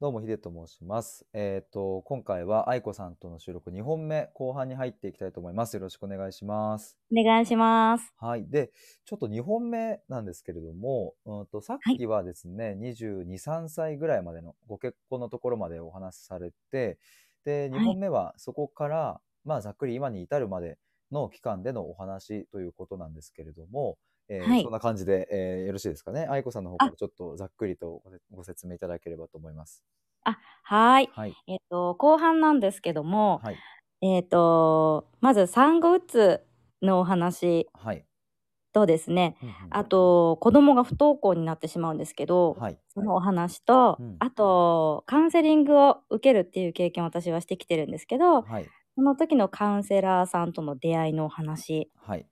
どうも、ヒデと申します。えっ、と、今回は愛子さんとの収録2本目、後半に入っていきたいと思います。よろしくお願いします。お願いします。はい。で、ちょっと2本目なんですけれども、うんとさっきはですね、22、3歳ぐらいまでのご結婚のところまでお話しされて、で、2はい本目はそこから、まあ、ざっくり今に至るまでの期間でのお話ということなんですけれども、えーはいそんな感じで、えーよろしいですかね。愛子さんの方からちょっとざっくりとご説明いただければと思います。はい。はい。えっ、と、後半なんですけども、はい。えっ、と、まず産後うつのお話はい。とですね、うんうんあと、子供が不登校になってしまうんですけど、はい。そのお話と、うんあと、カウンセリングを受けるっていう経験を私はしてきてるんですけど、はい。その時のカウンセラーさんとの出会いのお話はい。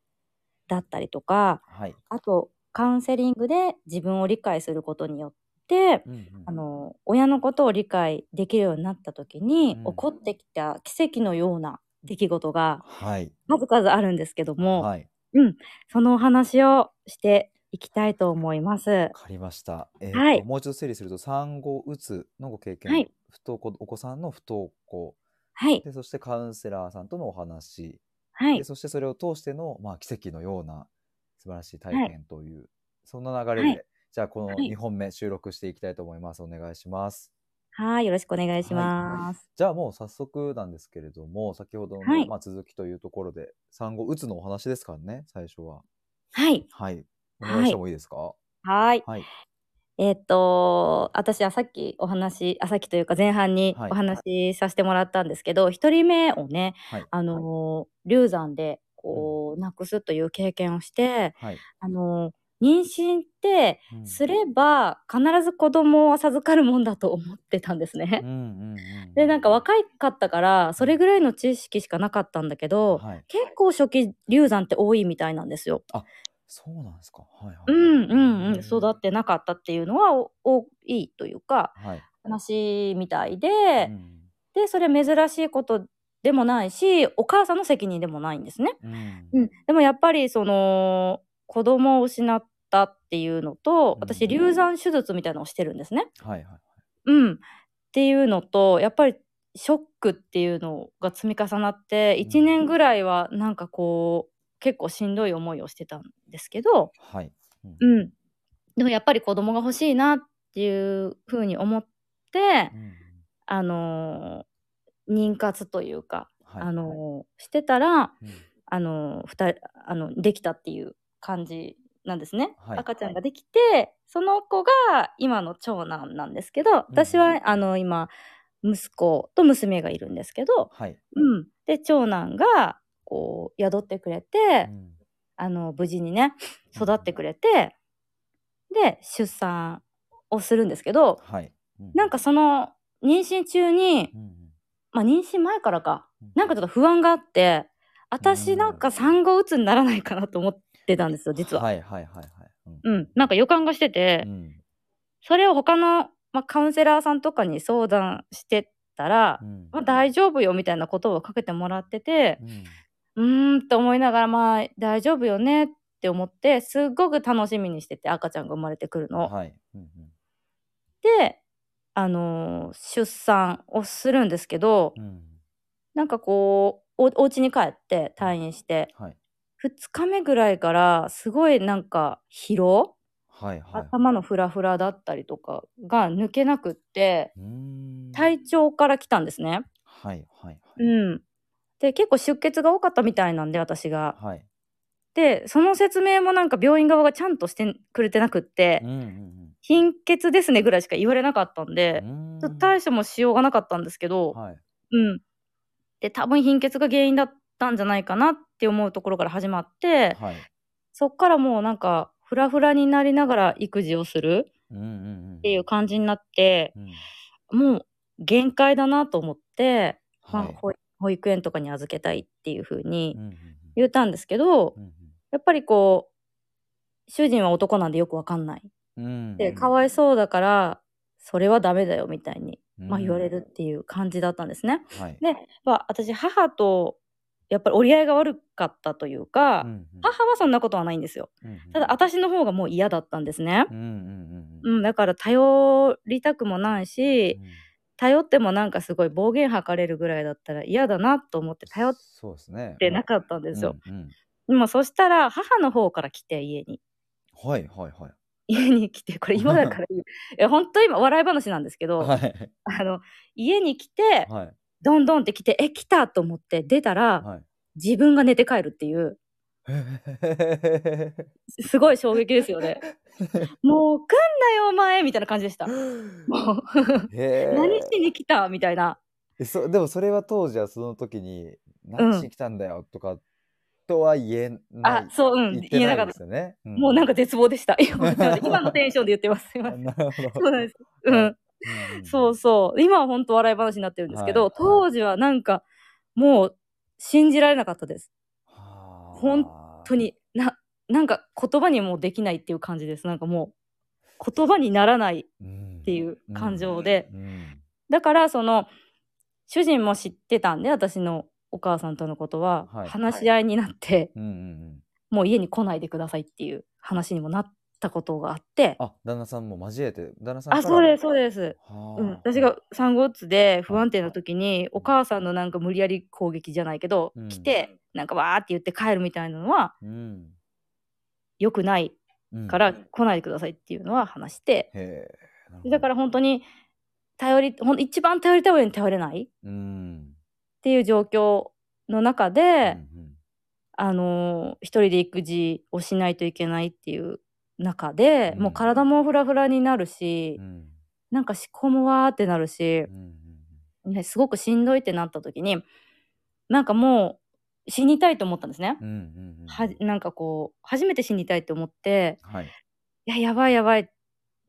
だったりとか、はい。あと、カウンセリングで自分を理解することによって、うんうんあの親のことを理解できるようになった時に、うん起こってきた奇跡のような出来事がはい。数々あるんですけども、はい。そのお話をしていきたいと思います。わかりました。えーとはいもう一度整理すると、産後うつのご経験、はい不登校お子さんの不登校はい、で、そしてカウンセラーさんとのお話、はいで、そしてそれを通しての、まあ、奇跡のような素晴らしい体はい験という、そんな流れで、はいじゃあこのはい2本目収録していきたいと思います。お願いします。はい、よろしくお願いします。じゃあもう早速なんですけれども、先ほどの、はいまあ、続きというところで、産後うつのお話ですからね、最初は。はい、はい。お願いしてもいいですか？はい。はい。えっと、私はさっきお話、あ、さっきというか前半にはいお話しさせてもらったんですけど、一、人目をね、はい。あの、流産で、こう、亡くすという経験をして、はい。あの、妊娠ってうんすれば必ず子供を授かるもんだと思ってたんですねうん。うんうん。でなんか若いかったからそれぐらいの知識しかなかったんだけど、はい。結構初期流産って多いみたいなんですよ。そうなんですか。はいはい。うんうんうん育ってなかったっていうのはお多いというかはい。話みたいで、うんでそれ珍しいことでもないしお母さんの責任でもないんですね。うんうん、でもやっぱりその子供を失ったっていうのとうん私流産手術みたいなのをしてるんですね。はいはい。うん、っていうのとやっぱりショックっていうのが積み重なってうん1年ぐらいはなんかこう結構しんどい思いをしてたんですけど、はい。うん。うん、でもやっぱり子供が欲しいなっていうふうに思って、うんあのー妊活というか、はい。あのーしてたら、うん。あの二人あのできたっていう感じなんですね、はい。赤ちゃんができてその子が今の長男なんですけど私は、あの今息子と娘がいるんですけど、はい。うん、で長男がこう宿ってくれて、うんあの無事にね育ってくれてで出産をするんですけどはい。なんかその妊娠中にうんうん、まあ妊娠前からかうん。なんかちょっと不安があってう私んなんか産後うつにならないかなと思ってたんですよ実は。はいはいはいはい。うん。うん、なんか予感がしてて、うん。それを他の、まあ、カウンセラーさんとかに相談してたら、うん。まあ、大丈夫よみたいなことをかけてもらっててうーんと思いながらまあ大丈夫よねって思ってすっごく楽しみにしてて赤ちゃんが生まれてくるの。はい。うんうんで、あのー出産をするんですけどうんなんかこうおお家に帰って退院してはい。2日目ぐらいからすごいなんか疲労？はいはい。頭のフラフラだったりとかが抜けなくって体調から来たんですね。はいはいうん、で結構出血が多かったみたいなんで私が。はい。はい。でその説明もなんか病院側がちゃんとしてくれてなくってうんうん貧血ですねぐらいしか言われなかったんうで対処もしようがなかったんですけど、はい。うん、で多分貧血が原因だったんじゃないかなって思うところから始まってはい。そっからもうなんかフラフラになりながら育児をするうんうんうん。っていう感じになってうん。もう限界だなと思って、まあはい。保保育園とかに預けたいっていう風にうんうん言ったんですけど、うんやっぱりこう主人は男なんでよくわかんない。でかわいそうだからそれはダメだよみたいに、まあ、うん言われるっていう感じだったんですね。はい。で、まあ、私母とやっぱり折り合いが悪かったというか、うんうん母はそんなことはないんですよ。うんうんただ私の方がもう嫌だったんですねうんうんうん、だから頼りたくもないし、うん頼ってもなんかすごい暴言吐かれるぐらいだったら嫌だなと思って頼っ。てなかったんですよ。うんうんでもそしたら母の方から来て家に。はいはいはい。家に来て、これ今だから言う。いや、本当今笑い話なんですけど、はいあの、家に来て、はいどんどんって来て、え、来たと思って出たら、はい。自分が寝て帰るっていう、へ すごい衝撃ですよね。もう来んなよ、お前みたいな感じでした。もう、え何しに来た？みたいな。えそでもそれは当時はその時に何しに来たんだよとかとは言えないあ、そう、うん、言えなかったないです。よね。んもうなんか絶望でした。今今のテンションで言ってます。そうなんです。うん。そうそう。今は本当笑い話になってるんですけど、はい当時はなんか、もう信じられなかったです。本本当にな、なんか言葉にもできないっていう感じです。なんかもう、言葉にならないっっていう感情で。うんだから、その、主人も知ってたんで、私のお母さんとのことは、はい話し合いになって、うんうんうんもう家に来ないでくださいっていう話にもなったことがあって、あ旦那さんも交えて旦那さんからあ、そうです、そうです。はあ。うん、私が産後うつで不安定な時にお母さんのなんか無理やり攻撃じゃないけど、うん。来てなんかわーって言って帰るみたいなのはうん。良くないうん。から来ないでくださいっていうのは話して、へえなるほど。だから本当に頼りほん一番頼りたい親に頼れないっうん。ていう状況の中で、うん。あのー一人で育児をしないといけないっていう中で、うん。もう体もフラフラになるし、うん。うんなんか思考もわーってなるしう、んうんね、すごくしんどいってなった時になんかもう死にたいと思ったんですね。はなんかこう初めて死にたいと思ってはい。いややばいやばい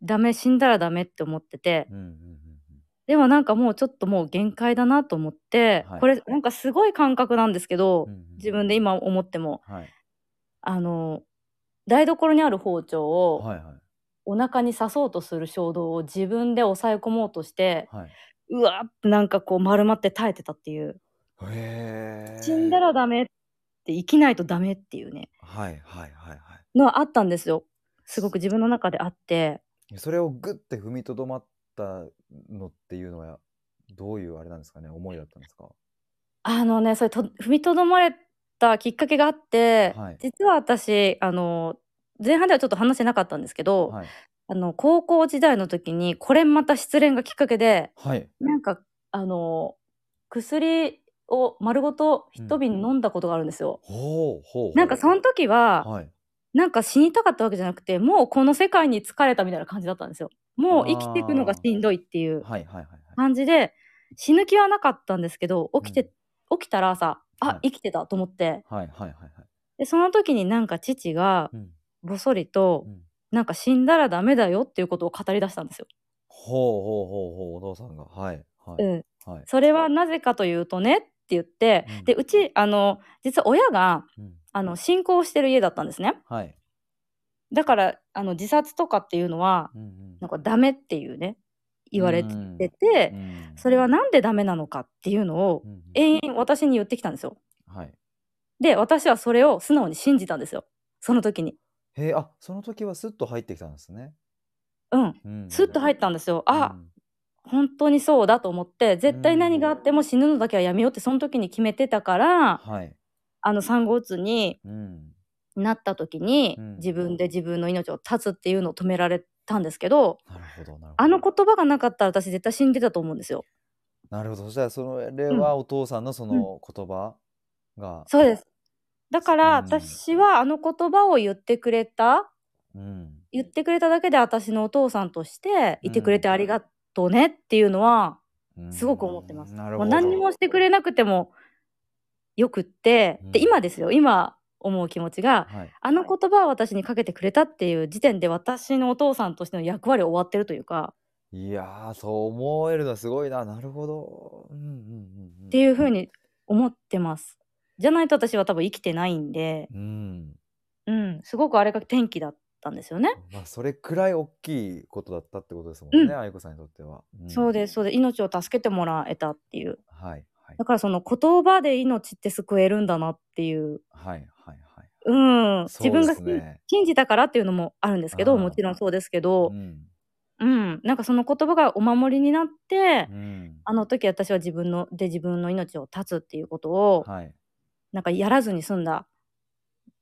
ダメ死んだらダメって思っててでもなんかもうちょっともう限界だなと思って、はい。これなんかすごい感覚なんですけど、自分で今思っても。はい。あの台所にある包丁をはいはい。お腹に刺そうとする衝動を自分で抑え込もうとしてはい。うわーってなんかこう丸まって耐えてたっていう。死んだらダメって生きないとダメっていうね。はいはいはいはい。のはあったんですよ。すごく自分の中であって。それをグッて踏みとどまったのっていうのはどういうあれなんですかね？思いだったんですか？あのねそれと踏みとどまれたきっかけがあって、はい。実は私あの前半ではちょっと話せなかったんですけど、はい。あの高校時代の時にこれまた失恋がきっかけではい。なんかあの薬を丸ごと一瓶飲んだことがあるんですよ。なんかその時は、はい。なんか死にたかったわけじゃなくてもうこの世界に疲れたみたいな感じだったんですよ。もう生きていくのがしんどいっていうはいはいはいはい。感じで死ぬ気はなかったんですけど起きて、起きたら朝あ、はい。生きてたと思って。はいはいはいはい。でその時になんか父がうん。ぼそりと、うん。なんか死んだらダメだよっていうことを語り出したんですよ。ほうほうほうほうお父さんが。はいはいうん、はい。それはなぜかというとねって言って、うん。でうちあの実は親がうん。あの信仰してる家だったんですね。はい。だからあの自殺とかっていうのはうんうん。なんかダメっていうね言われてうん。て、うん。それはなんでダメなのかっていうのをうんうん。延々私に言ってきたんですよ。はい。で私はそれを素直に信じたんですよ。その時に。へえあその時はスッと入ってきたんですね。うん。うん。スッと入ったんですよ。あ、うん。本当にそうだと思って絶対何があっても死ぬのだけはやめようってその時に決めてたからはい。あの産後うつにうん。なった時に、うん。自分で自分の命を絶つっていうのを止められたんですけどなるほどなるほど。あの言葉がなかったら私絶対死んでたと思うんですよ。なるほど。そしたらそれはお父さんのその言葉が。そうです。だからうん。私はあの言葉を言ってくれたうん。言ってくれただけで私のお父さんとしていてくれてありがとうねっていうのはうんすごく思ってます。なるほど何にもしてくれなくてもよくって、うんで今ですよ。今思う気持ちがはい。あの言葉を私にかけてくれたっていう時点で私のお父さんとしての役割終わってるというか。いやーそう思えるのはすごいな。なるほど。うんうんうんうんっていうふうに思ってます。じゃないと私は多分生きてないんで、うん。うん、すごくあれが転機だったんですよね。まあそれくらい大きいことだったってことですもんね、うん。愛子さんにとっては、ん。そうですそうです。命を助けてもらえたっていう。はいはい。だからその言葉で命って救えるんだなっていう、はい。うん、自分が。信じたからっていうのもあるんですけど、もちろんそうですけどう、ん。うん、なんかその言葉がお守りになって、うん。あの時私は自分ので自分の命を絶つっていうことを、はい。なんかやらずに済んだ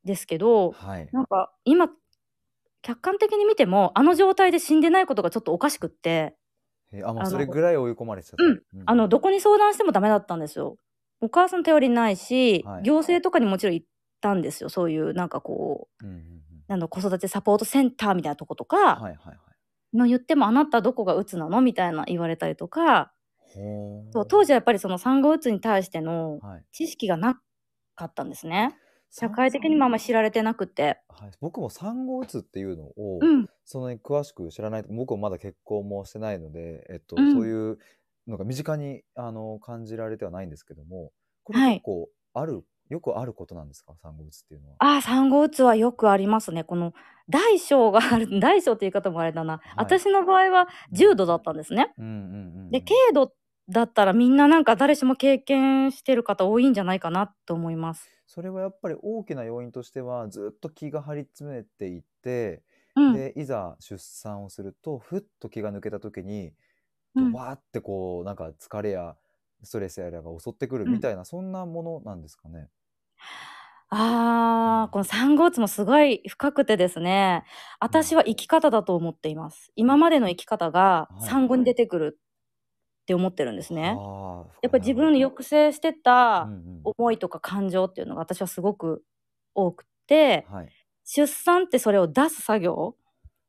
ですけど、はい。なんか今客観的に見てもあの状態で死んでないことがちょっとおかしくって、えあ、もうそれぐらい追い込まれてたと。うんうんあのどこに相談してもダメだったんですよ。お母さん頼りないし、はい行政とかにもちろん行ったんですよ。そういうなんかこう、うんうんうんなんだ子育てサポートセンターみたいなとことか、はいはいはい。の言ってもあなたどこがうつなの？みたいな言われたりとか、そう当時はやっぱりその産後うつに対してのはい。知識がなかったんですね。社会的にもあんまり知られてなくて。はい、僕も産後うつっていうのを、うん。そんなに詳しく知らない僕もまだ結婚もしてないので、えっとうんそういうのが身近にあの感じられてはないんですけどもこれはい結構ある、よくあることなんですか？産後うつっていうのは。ああ、産後うつはよくありますね。この大小がある、大小って言い方もあれだな。私の場合は重度だったんですね。うんうんうんうん、で、軽度だったらみんななんか誰しも経験してる方多いんじゃないかなと思います。それはやっぱり大きな要因としてはずっと気が張り詰めていて、うん。でいざ出産をするとふっと気が抜けた時にうんわーってこうなんか疲れやストレスやらが襲ってくるみたいな、そんなものなんですかね？ああ、この産後うつもすごい深くてですね、私は生き方だと思っています。今までの生き方がはい。産後に出てくるって思ってるんですね。はあやっぱり自分の抑制してたうんうん。思いとか感情っていうのが私はすごく多くて、はい、出産ってそれを出す作業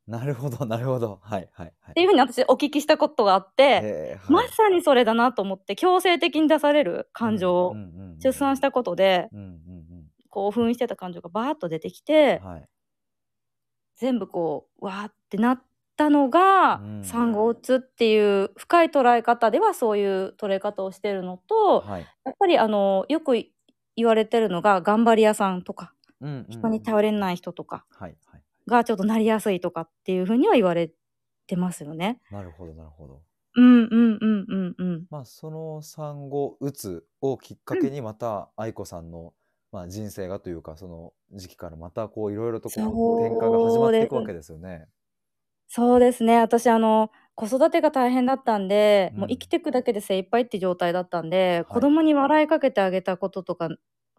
なるほどなるほど。はいはいはい。っていうふうに私お聞きしたことがあって、えーはい。まさにそれだなと思って強制的に出される感情を出産したことで興奮してた感情がバーッと出てきうてん、はい。全部こうわーってなったのが、うん。産後うつっていう深い捉え方ではそういう捉え方をしてるのと、はい。やっぱりあのよく言われてるのが頑張り屋さんとかうんうんうん。人に頼れない人とか。はいはいがちょっとなりやすいとかっていうふうには言われてますよね。なるほどなるほど。うんうんうんうんうん。まあその産後うつをきっかけにまた愛子さんの、まあ、人生がというかその時期からまたこういろいろとこそうう転換が始まっていくわけですよね。そうですね。私あの子育てが大変だったんで、うんもう生きていくだけで精一杯って状態だったんで、い子供に笑いかけてあげたこととか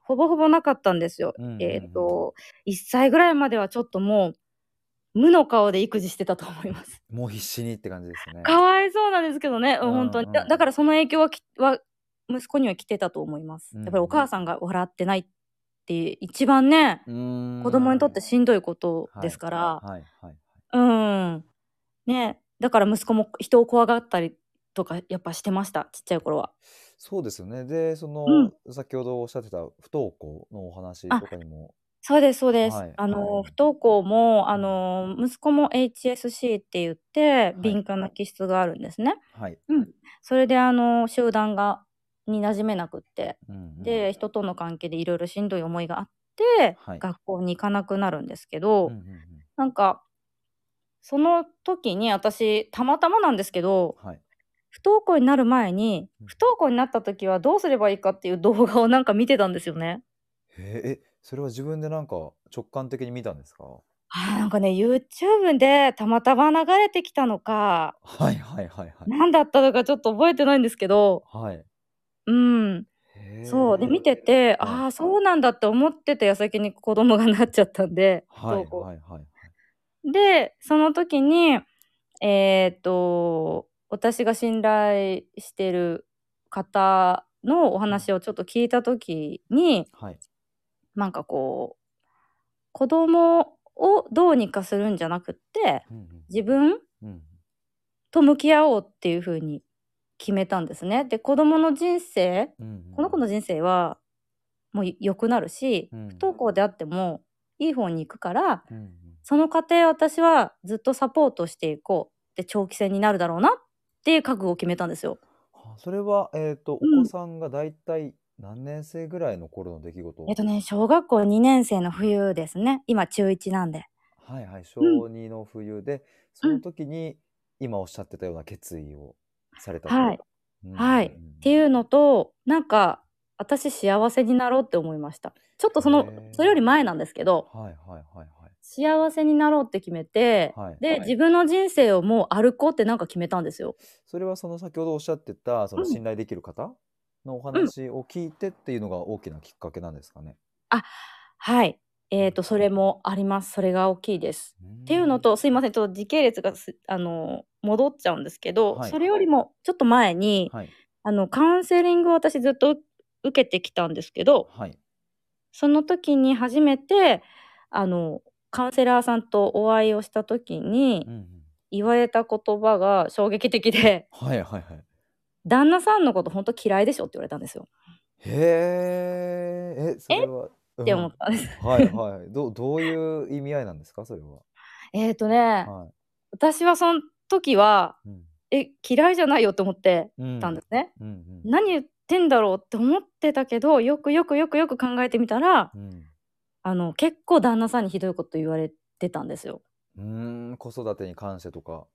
ほぼほぼなかったんですよ。うんうんうんえっ、と1歳ぐらいまではちょっともう無の顔で育児してたと思います。もう必死にって感じですね。かわいそうなんですけどね、うんうん本当に。だからその影響はきは息子には来てたと思います。うんやっぱりお母さんが笑ってないって一番ね、子供にとってしんどいことですから、はいはいはいうん。ね、だから息子も人を怖がったりとかやっぱしてました、ちっちゃい頃は。そうですよね。でその、先ほどおっしゃってた不登校のお話とかにもそうです、そうです。はいあの、はい不登校も、あの、息子も HSC って言って、敏感な気質があるんですね。はい。うん。それで、あの、集団が、に馴染めなくって、うんうんで、人との関係でいろいろしんどい思いがあって、はい学校に行かなくなるんですけど、うんうんうんなんか、その時に私、たまたまなんですけど、はい。不登校になる前にうん、不登校になった時はどうすればいいかっていう動画をなんか見てたんですよね。へえ、えそれは自分でなんか直感的に見たんですか？あーなんかね、YouTube でたまたま流れてきたのか、はいはいはいはい。何だったのかちょっと覚えてないんですけど、はい。うん、そう。で、見てて、ああ、そうなんだって思ってた矢先に子供がなっちゃったんで、不はい登校はいはい。で、その時に、えーっと、私が信頼してる方のお話をちょっと聞いた時に、はい。なんかこう、子供をどうにかするんじゃなくって、うんうん自分うんと向き合おうっていう風に決めたんですね。で、子供の人生、うんうんこの子の人生はもう良くなるし、うん不登校であってもいい方に行くから、うんうんその過程私はずっとサポートしていこう。で、長期戦になるだろうなっていう覚悟を決めたんですよ。はあそれは、えっと、おうん子さんがだいたい何年生ぐらいの頃の出来事えっとね、小学校2年生の冬ですね。今中1なんで。はいはい、小うん2の冬で、その時に今おっしゃってたような決意をされたと。はい。はい。っていうのと、なんか、私幸せになろうって思いました。ちょっとそのそれより前なんですけど、はいはいはいはい。幸せになろうって決めて、で、はい。はい。自分の人生をもう歩こうってなんか決めたんですよ。それはその先ほどおっしゃってたそのうん。信頼できる方？のお話を聞いてっていうのが大きなきっかけなんですかね？はい。えっ、と、それもあります。それが大きいです。っていうのと、すいません、ちょっと時系列がすあの戻っちゃうんですけど、はい。それよりもちょっと前に、はい。あのカウンセリングを私ずっと受けてきたんですけど、はい。その時に初めてあのカウンセラーさんとお会いをした時にうんうん言われた言葉が衝撃的ではいはいはい。「旦那さんのこと本当嫌いでしょ」って言われたんですよ。へえ、え、それは。って思ったんです。うんはいはい。どうどういう意味合いなんですか、それは。えっとね、は私はその時はいうんえ嫌いじゃないよって思ってうんたんですね。うんうん何言ってんだろうって思ってたけどよくよくよくよく考えてみたらうんあの結構旦那さんにひどいこと言われてたんですよ。うーん、子育てに関してとか。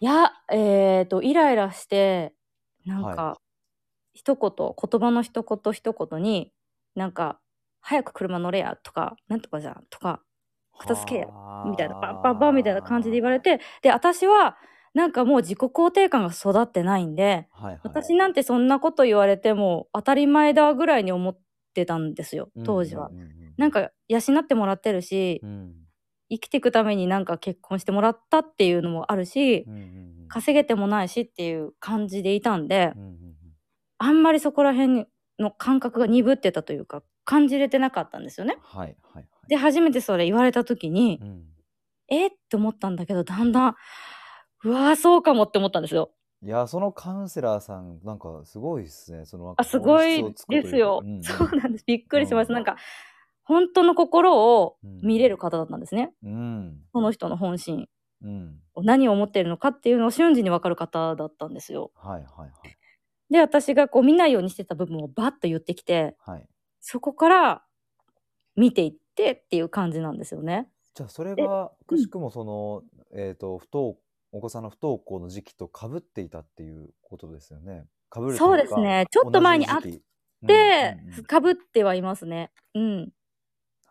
いやえっ、とイライラしてなんか、は一言言葉の一言一言になんか「早く車乗れや」とか「なんとかじゃん」とか片付けやみたいなパンパンパンみたいな感じで言われてで私はなんかもう自己肯定感が育ってないんではいはい、私なんてそんなこと言われても当たり前だぐらいに思ってたんですよ当時は。うんうんうんうんなんか養ってもらってるしうん生きていくためになんか結婚してもらったっていうのもあるしうんうんうん稼げてもないしっていう感じでいたんでうんうんうんあんまりそこら辺の感覚が鈍ってたというか感じれてなかったんですよね。はいはいはい。で初めてそれ言われた時にうんえって思ったんだけどだんだんうわーそうかもって思ったんですよ。いや、そのカウンセラーさん、なんかすごいですね。そのあすごいですよ。うんうんそうなんですびっくりしました。うんなんか本当の心をうん見れる方だったんですね。うん。その人の本心うん。何を思っているのかっていうのを瞬時に分かる方だったんですよ。はいはいはい。で私がこう見ないようにしてた部分をバッと言ってきてはい。そこから見ていってっていう感じなんですよね。じゃあそれがくしくもその、えっ、と不登お子さんの不登校の時期と被っていたっていうことですよね。被るといかそうですねちょっと前に同じ時期でうんうんうん、かぶってはいますね。うん。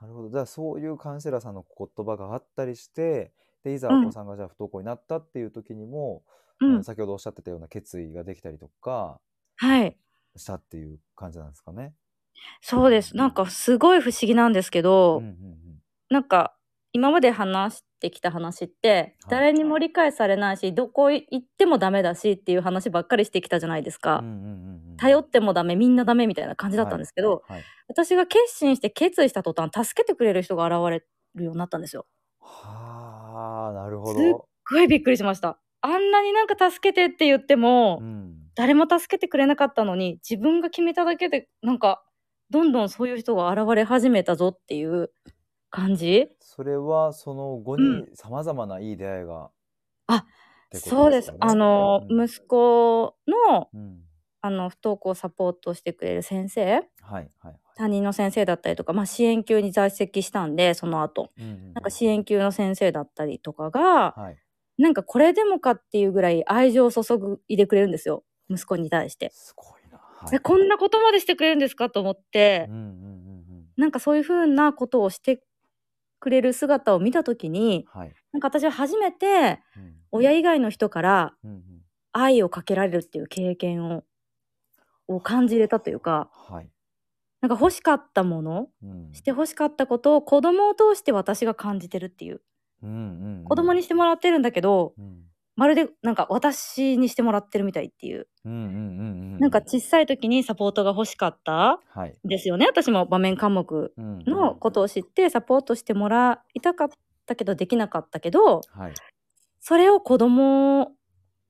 なるほど。じゃあそういうカウンセラーさんの言葉があったりして、でいざうんお子さんがじゃあ不登校になったっていう時にも、うん。あの先ほどおっしゃってたような決意ができたりとかはい。したっていう感じなんですかね。そうです。なんかすごい不思議なんですけど、うんうんうんなんか今まで話してきた話ってはい誰にも理解されないし、どこ行ってもダメだしっていう話ばっかりしてきたじゃないですか。うんうんうんうん頼ってもダメみんなダメみたいな感じだったんですけど、はいはい私が決心して決意した途端助けてくれる人が現れるようになったんですよ。はあなるほすっど。すごいびっくりしました。あんなになんか助けてって言っても、うん誰も助けてくれなかったのに自分が決めただけでなんかどんどんそういう人が現れ始めたぞっていう感じそれはその後にさまざまないい出会いが、あってことそうです。よねあの、うん。息子のうん。あの不登校サポートしてくれる先生。はいはいはい。担任の先生だったりとか、まあ、支援級に在籍したんでその後。うんうんうんなんか支援級の先生だったりとかが、はい。なんかこれでもかっていうぐらい愛情を注ぐいでくれるんですよ。息子に対して。すごいな。はえこんなことまでしてくれるんですか？と思って、うんうんうんうん。なんかそういうふうなことをしてくれる姿を見た時にはい。なんか私は初めてうん。親以外の人から愛をかけられるっていう経験をを感じれたというかはい。なんか欲しかったものうん。して欲しかったことを子供を通して私が感じてるっていう。うんうんうん。子供にしてもらってるんだけどうんまるでなんか私にしてもらってるみたいっていう。うんうんうんうんなんか小さい時にサポートが欲しかったはい。ですよね。私も場面科目うんのことを知ってサポートしてもらいたかったけどできなかったけどはい。それを子供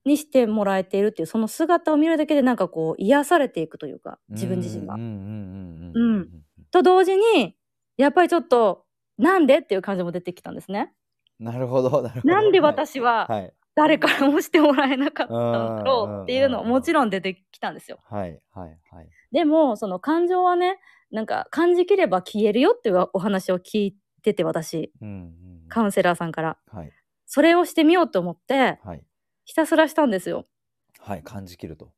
にしてもらえているっていうその姿を見るだけでなんかこう癒されていくというか自分自身が。と同時にやっぱりちょっとなんでっていう感じも出てきたんですね。なるほどなるほど。なんで私ははい誰からもしてもらえなかったんだろうっていうのうんうんうんもちろん出てきたんですよ。はいはいはい。でもその感情はねなんか感じきれば消えるよっていうお話を聞いてて私うんうんカウンセラーさんからはいそれをしてみようと思ってはいひたすらしたんですよ。はい感じきると。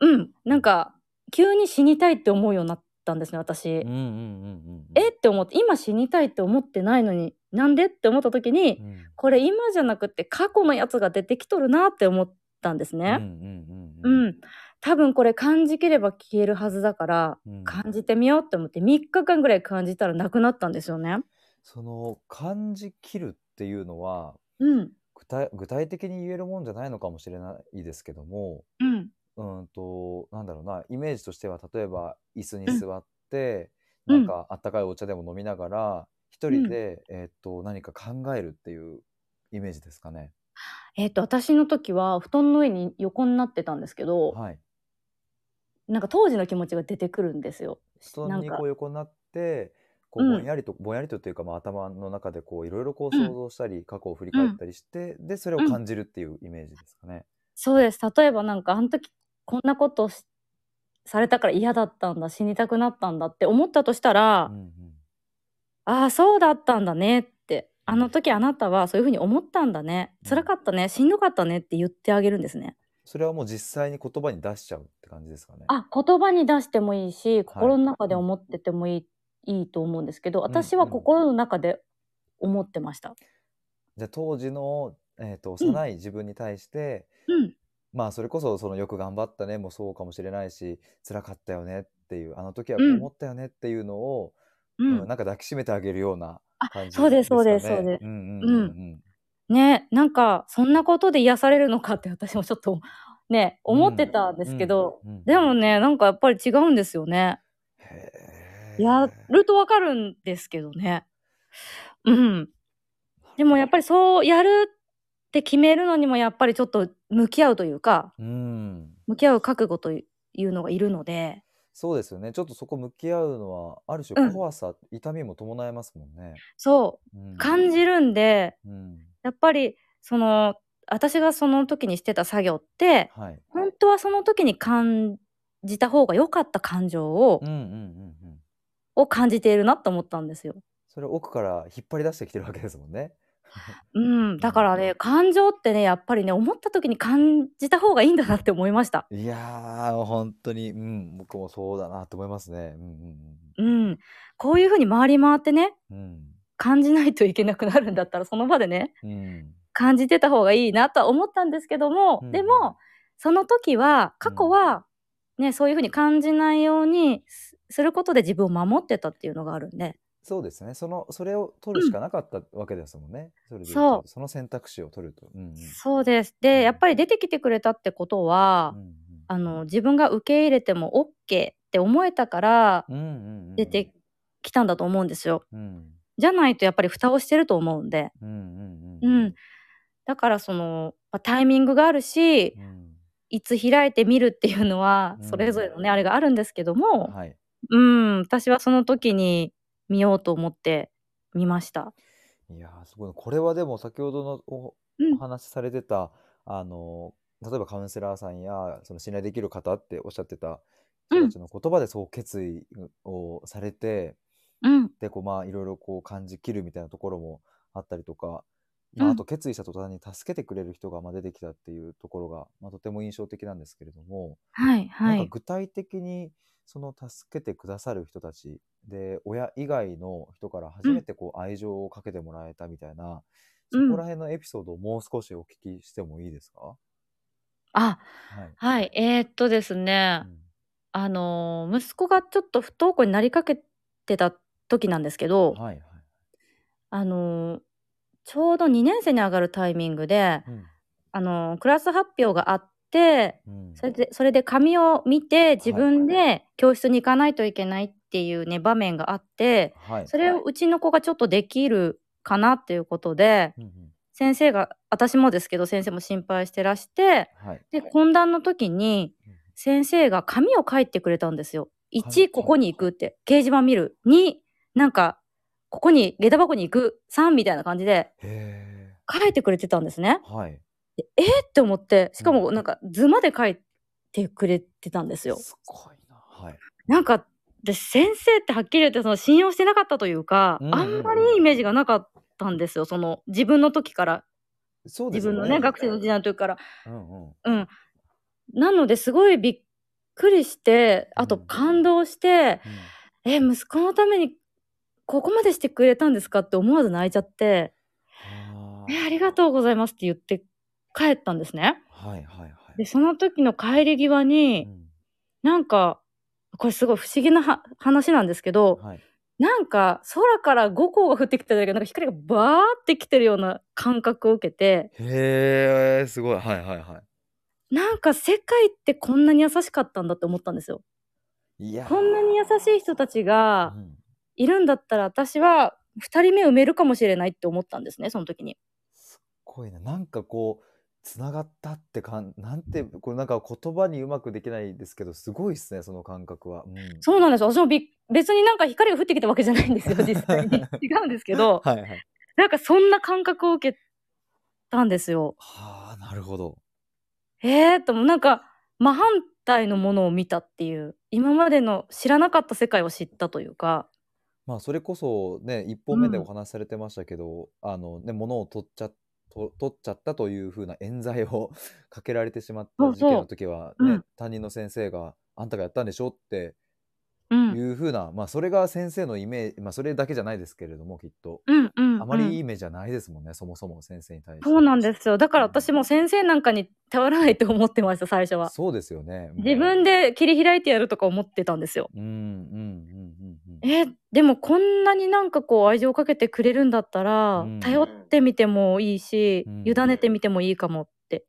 うん、なんか急に死にたいって思うようになったんですね私。うんうんうんうん。え？って思って今死にたいって思ってないのになんで？って思った時にうんこれ今じゃなくて過去のやつが出てきとるなって思ったんですね。うんうんううんん、多分これ感じきれば消えるはずだからうん感じてみようって思って3日間ぐらい感じたらなくなったんですよね。その感じきるっていうのはうん、具体具体的に言えるもんじゃないのかもしれないですけどもうん、うんとなんだろうなイメージとしては例えば椅子にうん。座って、うん。なんかあったかいお茶でも飲みながら一人で、えーっと何か考えるっていうイメージですかね。えっ、と私の時は布団の上に横になってたんですけど、はい、なんか当時の気持ちが出てくるんですよ。布団になんかこう横になってこううん。ぼんやりと、ぼんやりとっていうか、まあ、頭の中でこういろいろこううん。想像したり、過去を振り返ったりして、でそれを感じるっていうイメージですかね。そうです。例えばなんかあの時こんなことしされたから嫌だったんだ死にたくなったんだって思ったとしたら、うんうん。ああそうだったんだねって。あの時あなたはそういうふうに思ったんだね。うん。辛かったねしんどかったねって言ってあげるんですね。それはもう実際に言葉に出しちゃうって感じですかね。あ言葉に出してもいいし心の中で思っててもいい,、い、いと思うんですけど私は心の中で思ってました。じゃあ当時の、えー、と幼い自分に対して、うんまあそれこそそのよく頑張ったねもそうかもしれないし辛かったよねっていうあの時はこう思ったよねっていうのを、ううんん。なんか抱きしめてあげるようなあ感じそうですそうですそうです。うんうんうんうんねなんかそんなことで癒されるのかって私もちょっとね思ってたんですけど、うんうんうんでもねなんかやっぱり違うんですよね。やるとわかるんですけどね。うん。でもやっぱりそうやるって決めるのにもやっぱりちょっと向き合うというかうん。向き合う覚悟というのがいるので。そうですよね。ちょっとそこ向き合うのはあるうん。種怖さ、痛みも伴いますもんね。そう。うん。感じるんでうん。やっぱりその私がその時にしてた作業ってはい。本当はその時に感じた方が良かった感情をうんうんうんうん。を感じているなと思ったんですよ。それを奥から引っ張り出してきてるわけですもんね。うん、だからね感情ってねやっぱりね思った時に感じた方がいいんだなって思いました。いやー本当に、うん、僕もそうだなと思いますね。うんうんうん、こういう風に回り回ってねうん。感じないといけなくなるんだったらその場でねうん。うん感じてた方がいいなとは思ったんですけども、うんでもその時は過去は、ねそういう風に感じないようにすすることで自分を守ってたっていうのがあるんでそうですね。そのそれを取るしかなかったわけですもんね。それで言そう。その選択肢を取ると。うんうん。そうです。でやっぱり出てきてくれたってことは、うんあの自分が受け入れても OK って思えたからうんうんうんうん。出てきたんだと思うんですよ。うん。じゃないとやっぱり蓋をしてると思うんで。うんうんううん。ん、だからその、まあタイミングがあるしうん。いつ開いてみるっていうのはうん。それぞれのね、あれがあるんですけども、はい。うん、私はその時に見ようと思って見ました。いやーすごいこれはでも先ほどのおうん。お話しされてたあの例えばカウンセラーさんやその信頼できる方っておっしゃってた人たちの言葉でそう決意をされて、うん、でこうまあいろいろこう感じきるみたいなところもあったりとか、まあ、うん。あと決意した途端に助けてくれる人がまあ出てきたっていうところが、まあ、とても印象的なんですけれども、はいはい。なんか具体的にその助けてくださる人たちで親以外の人から初めてこう愛情をかけてもらえたみたいな、うんそこら辺のエピソードをもう少しお聞きしてもいいですか、あ、はい。はい、えー、っとですね、あのー息子がちょっと不登校になりかけてた時なんですけうどん、、はいはい。あのーちょうど2年生に上がるタイミングで、うん。あのークラス発表があって、うん。それで、それで紙を見て自分で教室に行かないといけないっていうね、場面があって、はい。それをうちの子がちょっとできるかなっていうことで、うんうん。先生が、私もですけど先生も心配してらして、はい。で、懇談の時にうん。先生が紙を書いてくれたんですよ。はい。1、ここに行くって、掲示板見る。2、なんか、ここに下駄箱に行く。3みたいな感じでへ書いてくれてたんですね。ーはいでえーって思って、しかもうんなんか図まで書いてくれてたんですよ。すごいなはいなんか、で先生ってはっきり言ってその信用してなかったというか、うんうんうんあんまりいいイメージがなかったんですよ。その自分の時から、そうですよ自分のね、学生の時代の時から。うんうんうん。なのですごいびっくりして、あとうん感動して、うんえ、息子のためにここまでしてくれたんですか？って思わず泣いちゃって、はえ、ありがとうございますって言って帰ったんですね。はいはいはい。で、その時の帰り際うに、んなんか、これすごい不思議なは話なんですけど、はい。なんか空から五光が降ってきただけど、なんか光がバーってきてるような感覚を受けて、へえ、すごい。はいはいはなんか世界ってこんなに優しかったんだって思ったんですよ。い。いやーこんなに優しい人たちがうんいるんだったら私は二人目埋めるかもしれないって思ったんですね、その時に。すっごいな。なんかこう、つながったってかん、なんて、これなんか言葉にうまくできないですけど、すごいですね、その感覚は。うん、そうなんですよ。私もび別になんか光が降ってきたわけじゃないんですよ、実際に。違うんですけど、はいはい。なんかそんな感覚を受けたんですよ。はあ、なるほど。えーと、なんか真反対のものを見たっていう、今までの知らなかった世界を知ったというか、まあ、それこそね、一本目でうん。お話しされてましたけど、あのね、物を取っちゃ、と取っちゃったというふうな冤罪を かけられてしまった事件の時はね、うん。担任の先生が、あんたがやったんでしょ？ってうん、いうふうな、まあ、それが先生のイメージ、まあ、それだけじゃないですけれども、きっと。うん、うん。あまりいいうんイメージじゃないですもんね、そもそも先生に対して。そうなんですよ。だから私も先生なんかに頼らないと思ってました、最初は。そうですよね。自分で切り開いてやるとか思ってたんですよ。うんうんうんうんうん。えでもこんなになんかこう愛情かけてくれるんだったら、うん頼ってみてもいいし、うん委ねてみてもいいかもって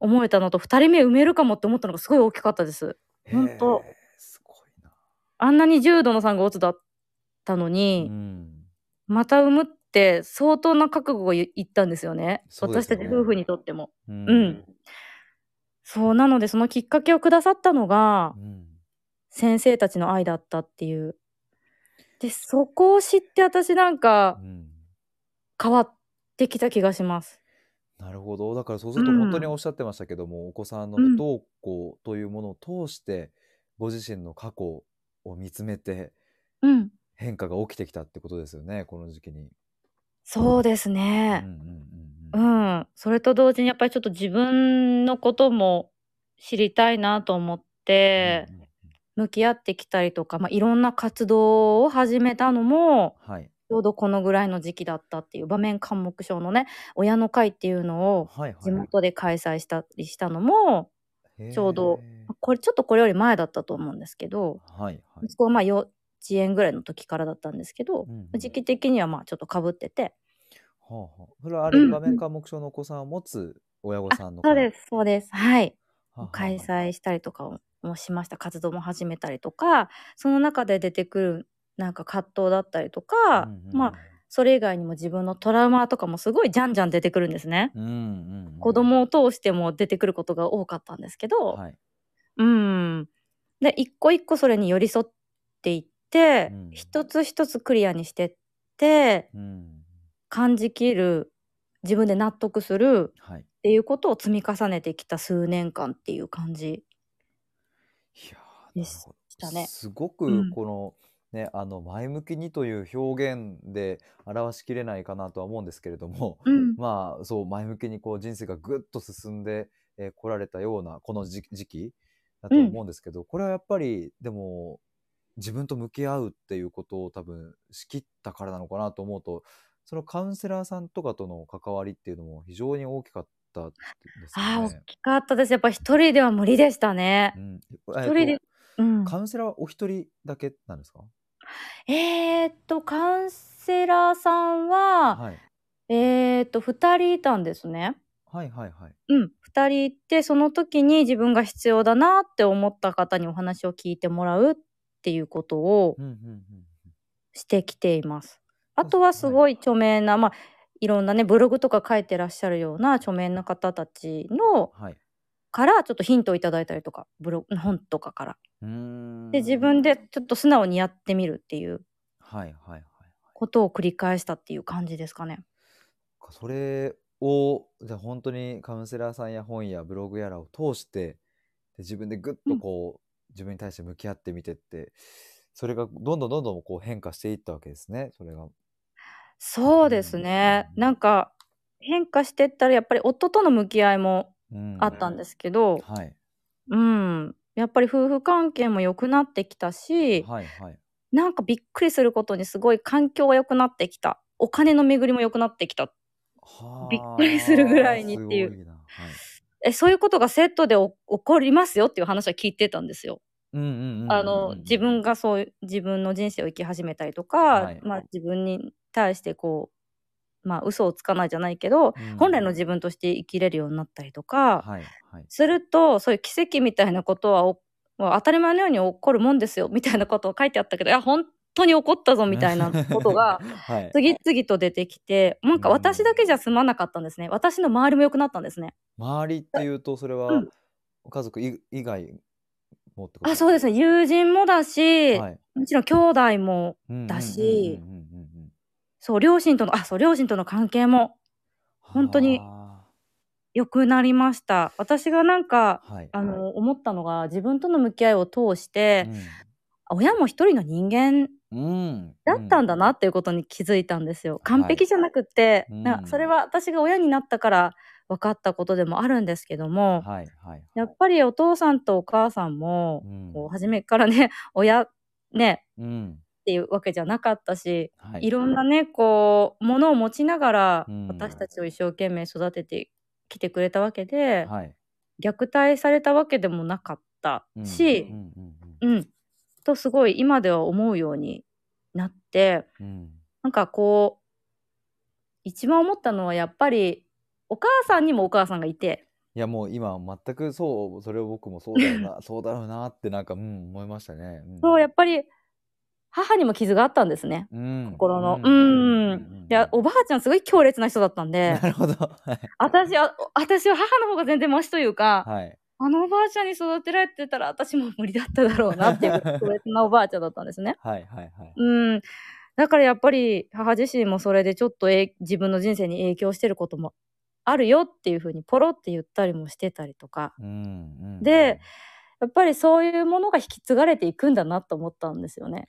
思えたのと2人目埋めるかもって思ったのがすごい大きかったです。ほんとへーすごいな。あんなに重度の産後うつだったのうに、ん。また産むって相当な覚悟がいいったんですよねね私たち夫婦にとっても。ううん。そうなのでそのきっかけをくださったのがうん先生たちの愛だったっていう。でそこを知って私なんかうん変わってきた気がします。なるほど。だからそうするとうん本当におっしゃってましたけども、お子さんのうん不登校というものを通して、ご自身の過去を見つめてうん。変化が起きてきたってことですよね、この時期に。そうですうんね。うんううんん。それと同時にやっぱりちょっと自分のことも知りたいなと思って、向き合ってきたりとか、まあ、いろんな活動を始めたのも、はい。ちょうどこのぐらいの時期だったっていう場面緘黙症のね、親の会っていうのを。地元で開催したりしたのも、ちょうどこれちょっとこれより前だったと思うんですけど、はいはい。息子はまあ幼稚園ぐらいの時からだったんですけど、うんうん時期的にはまあちょっとかぶってて、はあはあ、それはあれ、うん場面科目症のお子さんを持つ親御さんのそうです、そうです。はい。はあはあ開催したりとかもしました。活動も始めたりとか、その中で出てくるなんか葛藤だったりとか、うんうんうんまあ、それ以外にも自分のトラウマとかもすごいじゃんじゃん出てくるんですね。うんうんうん。子供を通しても出てくることが多かったんですけど、はい。うん。で、一個一個それに寄り添っていって、うん。一つ一つクリアにしてって、うん。感じきる、自分で納得するはい。っていうことを積み重ねてきた数年間っていう感じ。でしたね。すごうくん。この、ねあの前向きにという表現で表しきれないかなとは思うんですけれども、うん。まあそう前向きにこう人生がぐっと進んでこ、えー来られたようなこの時時期だと思うんですけど、これはやっぱりでも自分と向き合うっていうことを多分仕切ったからなのかなと思うとそのカウンセラーさんとかとの関わりっていうのも非常に大きかったですああ、大。きかったです。やっぱ一人では無理でしたねう。ん、一人で、うん。カウンセラーはお一人だけなんですか？えーっと、カウンセラーさんは、はい。えーっと、二人いたんですね。はいはいはい。うん。二人いて、その時に自分が必要だなって思った方にお話を聞いてもらうっていうことをうんうんうんしてきています。あとはすごい著名な、まあ、いろんなね、ブログとか書いてらっしゃるような著名な方たちの、はい。からちょっとヒントをいただいたりとか、ブログ、本とかから。で、自分でちょっと素直にやってみるっていう。ことを繰り返したっていう感じですかね。それをじゃあ本当にカウンセラーさんや本やブログやらを通してで自分でぐっとこう、自分に対して向き合ってみてってそれがどんどんどんどんこう変化していったわけですねそれが。そうですね。うんなんか変化してったらやっぱり夫との向き合いもうんあったんですけど、はい。うん。やっぱり夫婦関係も良くなってきたし、はいはい。なんかびっくりすることにすごい環境が良くなってきた。お金の巡りも良くなってきた。はびっくりするぐらいにっていうはいえ、そういうことがセットでお起こりますよっていう話は聞いてたんですよ。自分がそう自分の人生を生き始めたりとか、はいまあ自分に対してこう、まあ嘘をつかないじゃないけど、うん本来の自分として生きれるようになったりとか、はいはい。すると、そういう奇跡みたいなことはおまあ当たり前のように起こるもんですよ、みたいなことを書いてあったけど、いや、本当に起こったぞ、みたいなことが、はい。次々と出てきて、なんか私だけじゃ済まなかったんですね。私の周りも良くなったんですね。周りっていうと、それはうん、家族い以外もってこと？あ、そうですね。友人もだし、はい。もちろん兄弟も、うんだしうんうんうんうんうんそう、両親との、あ、そう、両親との関係も本当には良くなりました。私がなんか、あはい。あの、思ったのが、自分との向き合いを通して、うん親も一人の人間うん。だったんだなっていうことに気づいたんですよ。完璧じゃなくて、うんなそれは私が親になったから分かったことでもあるんですけども、はいはい。やっぱりお父さんとお母さんも、うんこう初めからね、親ねうん。っていうわけじゃなかったし、はい。いろんなね、こう、ものを持ちながら、うん私たちを一生懸命育ててきてくれたわけで、はい。虐待されたわけでもなかったうんし、うんとすごい今では思うようになって、うんうんなんかこう、一番思ったのはやっぱり、お母さんにもお母さんがいて、いやもう今全くそうそれを僕もそうだよな そうだろうなってなんかうん思いましたね。うんそう、やっぱり、母にも傷があったんですね。うん心の。ううんん。いや、おばあちゃんすごい強烈な人だったんでな、るほど。はい私は、私は母の方が全然マシというか、はい。あのおばあちゃんに育てられてたら私も無理だっただろうなっていう強烈なおばあちゃんだったんですね。はいはいはい。うん。だからやっぱり母自身もそれでちょっとえい自分の人生に影響してることもあるよっていうふうにポロって言ったりもしてたりとか。うんうんで、やっぱりそういうものが引き継がれていくんだなと思ったんですよね。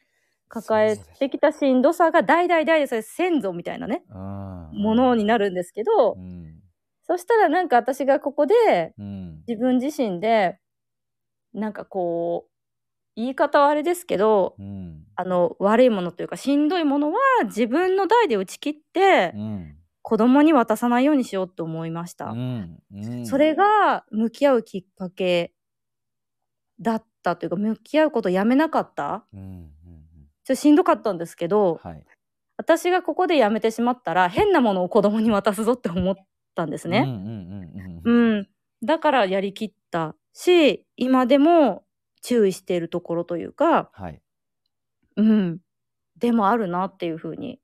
抱えてきたしんどさが代々代々それ先祖みたいなね、うん。ものになるんですけど、うん。そしたらなんか私がここでうん。自分自身でなんかこう言い方はあれですけどうん。あの悪いものというかしんどいものは自分の代で打ち切ってうん。子供に渡さないようにしようと思いました。うん。うん。それが向き合うきっかけだったというか向き合うことをやめなかったちょっとしんどかったんですけどはい。私がここでやめてしまったら変なものを子供に渡すぞって思ったんですね。うんうんうんうんうん、だからやりきったし今でも注意しているところというか、はい。うん、でもあるなっていうふうに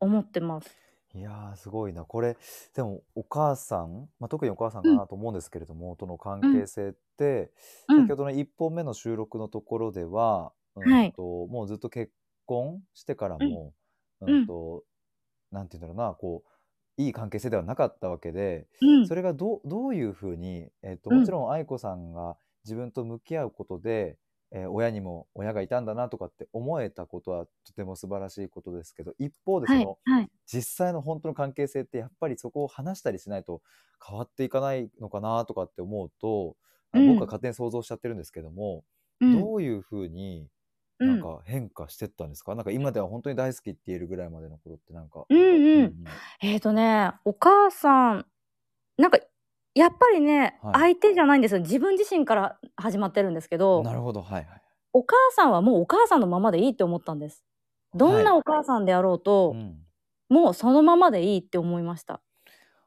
思ってます。いやーすごいな。これでもお母さん、まあ、特にお母さんかなと思うんですけれども、との関係性って、うん。先ほどの1本目の収録のところでは、はいうんともうずっと結婚してからも、ん。うんとなんて言うんだろうなこういい関係性ではなかったわけで、うん。それがどうどういうふうに、えっとうん。もちろん愛子さんが自分と向き合うことで、えー親にも親がいたんだなとかって思えたことはとても素晴らしいことですけど一方でそはいの、はい。実際の本当の関係性ってやっぱりそこを話したりしないと変わっていかないのかなとかって思うと、あうん。僕は勝手に想像しちゃってるんですけども、うん。どういうふうにうんなんか変化してったんですか、なんか今では本当に大好きって言えるぐらいまでのことってなんか。うんうん。うんえっ、とねお母さんなんかやっぱりね、はい。相手じゃないんですよ。自分自身から始まってるんですけうんどなるほどはいはい。お母さんはもうお母さんのままでいいって思ったんです。どんなお母さんであろうと、うん。もうそのままでいいって思いました。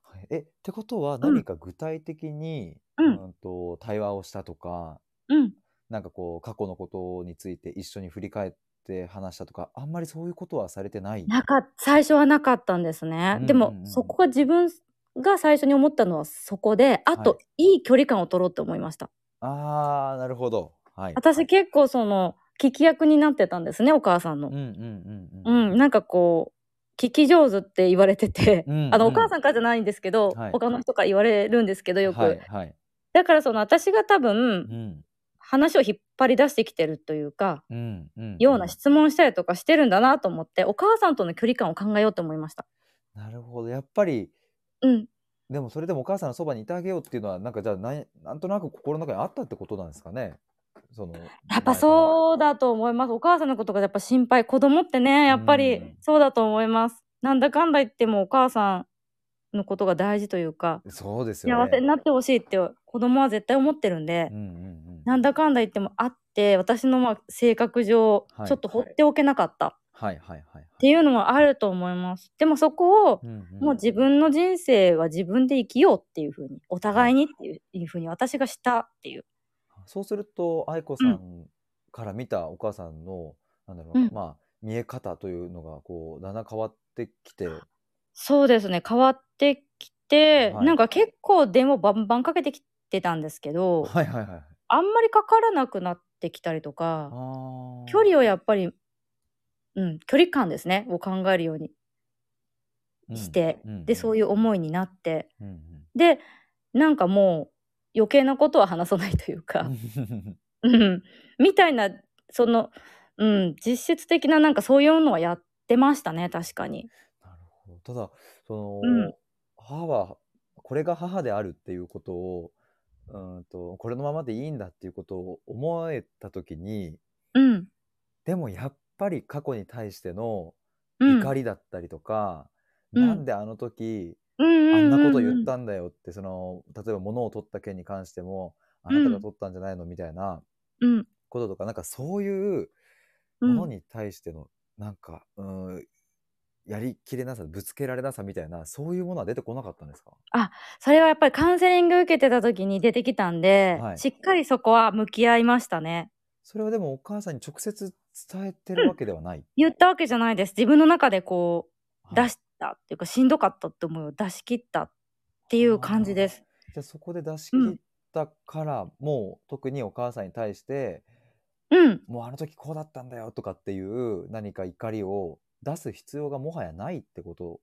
はい。えってことは何か具体的に、うん。うんと対話をしたとかうんなんかこう過去のことについて一緒に振り返って話したとかあんまりそういうことはされてない？なか最初はなかったんですね。うんでも、うんうんそこが自分が最初に思ったのはそこであと、、はいい距離感を取ろうって思いました。ああなるほど。はい。私結構その聞き役になってたんですねお母さんのうん。うんうんううん。ん、なんかこう聞き上手って言われてて、うんあのうんお母さんからじゃないんですけど、はい他の人から言われるんですけどよく、はいはい。だからその私が多分うん話を引っ張り出してきてるというか、うんうん。ような質問したりとかしてるんだなと思ってお母さんとの距離感を考えようと思いました。なるほどやっぱりうん、でもそれでもお母さんのそばにいてあげようっていうのはなんかじゃあなんなんとなく心の中にあったってことなんですかね？そのやっぱそうだと思います。お母さんのことがやっぱ心配。子供ってね、やっぱうんりそうだと思います。なんだかんだ言ってもお母さんのことが大事というか、そうですよね。幸せになってほしいって子供は絶対思ってるんでうん、うんうん。なんだかんだ言ってもあって、私のまあ性格上、はいちょっと放っておけなかった。っはいはいはいていうのもあると思います。でもそこを、うんうん。もう自分の人生は自分で生きようっていうふうに、お互いにっていうふうに私がしたっていう。そうすると愛子さん。から見たお母さんの、なんだろう、うん。まあ見え方というのがこうだんだん変わってきてそうですね、変わってきて、はい。なんか結構電話バンバンかけてきてたんですけど、はいはいはいあんまりかからなくなってきたりとあか、ー。距離をやっぱり、うん、距離感ですね、を考えるようにして、で、そういう思いになって、うんうん。で、なんかもう余計なことは話さないというか、うん、みたいな、その、うん、実質的ななんかそういうのはやってましたね、確かに。ただその、うん。母はこれが母であるっていうことをうんとこれのままでいいんだっていうことを思えた時にうん、でもやっぱり過去に対してのうん。怒りだったりとか、うん。なんであの時うんうんあんなことうんうん言ったんだよってその例えば物を取った件に関してもあなたが取ったんじゃないのみたいなうん、こととかなんかそういううん。ものに対してのなんか、うん、やりきれなさぶつけられなさみたいなそういうものは出てこなかったんですか？それはやっぱりカウンセリング受けてた時に出てきたんで、はいしっかりそこは向き合いましたね。それはでもお母さんに直接伝えてるわけではない。言ったわけじゃないです。自分の中でこうはい出したっていうか、しんどかったって思いを出し切ったっていう感じです。じゃあそこで出し切ったから、もう特にお母さんに対してうん。もうあの時こうだったんだよとかっていう何か怒りを出す必要がもはやないってこと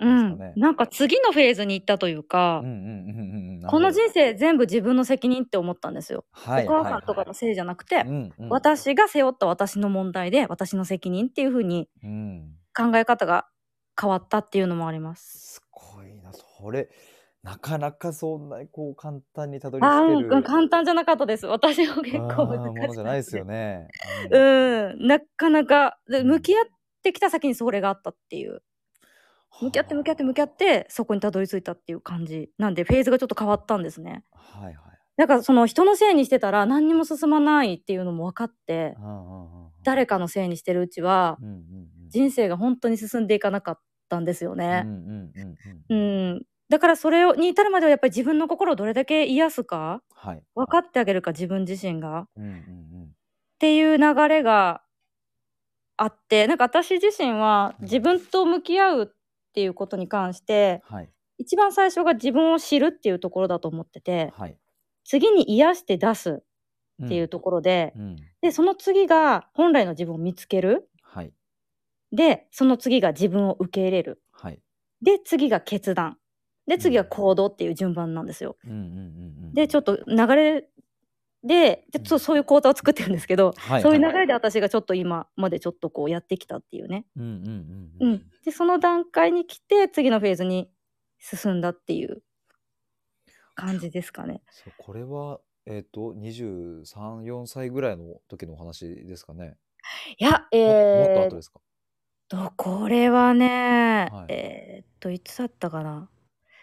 うんですかね。なんか次のフェーズに行ったというか、うんうんうんうんうんこの人生生全部自分の責任って思ったんですよ。はいお母さんとかのせいじゃなくて、うんうん私が背負った私の問題で私の責任っていう風にうん考え方が変わったっていうのもあります。すごいなそれなかなかそんなこう簡単にたどりあ着けるー簡単じゃなかったです。私も結構難しあーかったものじゃないですよね。うん、なかなか、向き合ってきた先にそれがあったっていう。向き合って向き合って向き合って、そこにたどり着いたっていう感じ。なんで、フェーズがちょっと変わったんですね。はいはい。だから、その人のせいにしてたら何にも進まないっていうのも分かって、うんうんうん誰かのせいにしてるうちは、うんうんうん人生が本当に進んでいかなかったんですようんね。うんうんううんん。だから、それをに至るまではやっぱり自分の心をどれだけ癒すか、はい。分かってあげるか、自分自身が。うんうんっていう流れがあってなんか私自身は自分と向き合うっていうことに関してうん。はい一番最初が自分を知るっていうところだと思っててはい。次に癒して出すっていうところで、うん。でその次が本来の自分を見つけるはいでその次が自分を受け入れるはい。で次が決断で次が行動っていう順番なんですよ。うんうんうんうん。でちょっと流れででそうそういう講座を作ってるんですけど、はいそういうはい流れで私がちょっと今までちょっとこうやってきたっていうね。うんうんうんう。ん、でその段階に来て次のフェーズに進んだっていう感じですかね。そうこれはえっと23、4歳ぐらいの時のお話ですかね。いやももっとえー、後ですか？とこれはね、はいえーっといつだったかな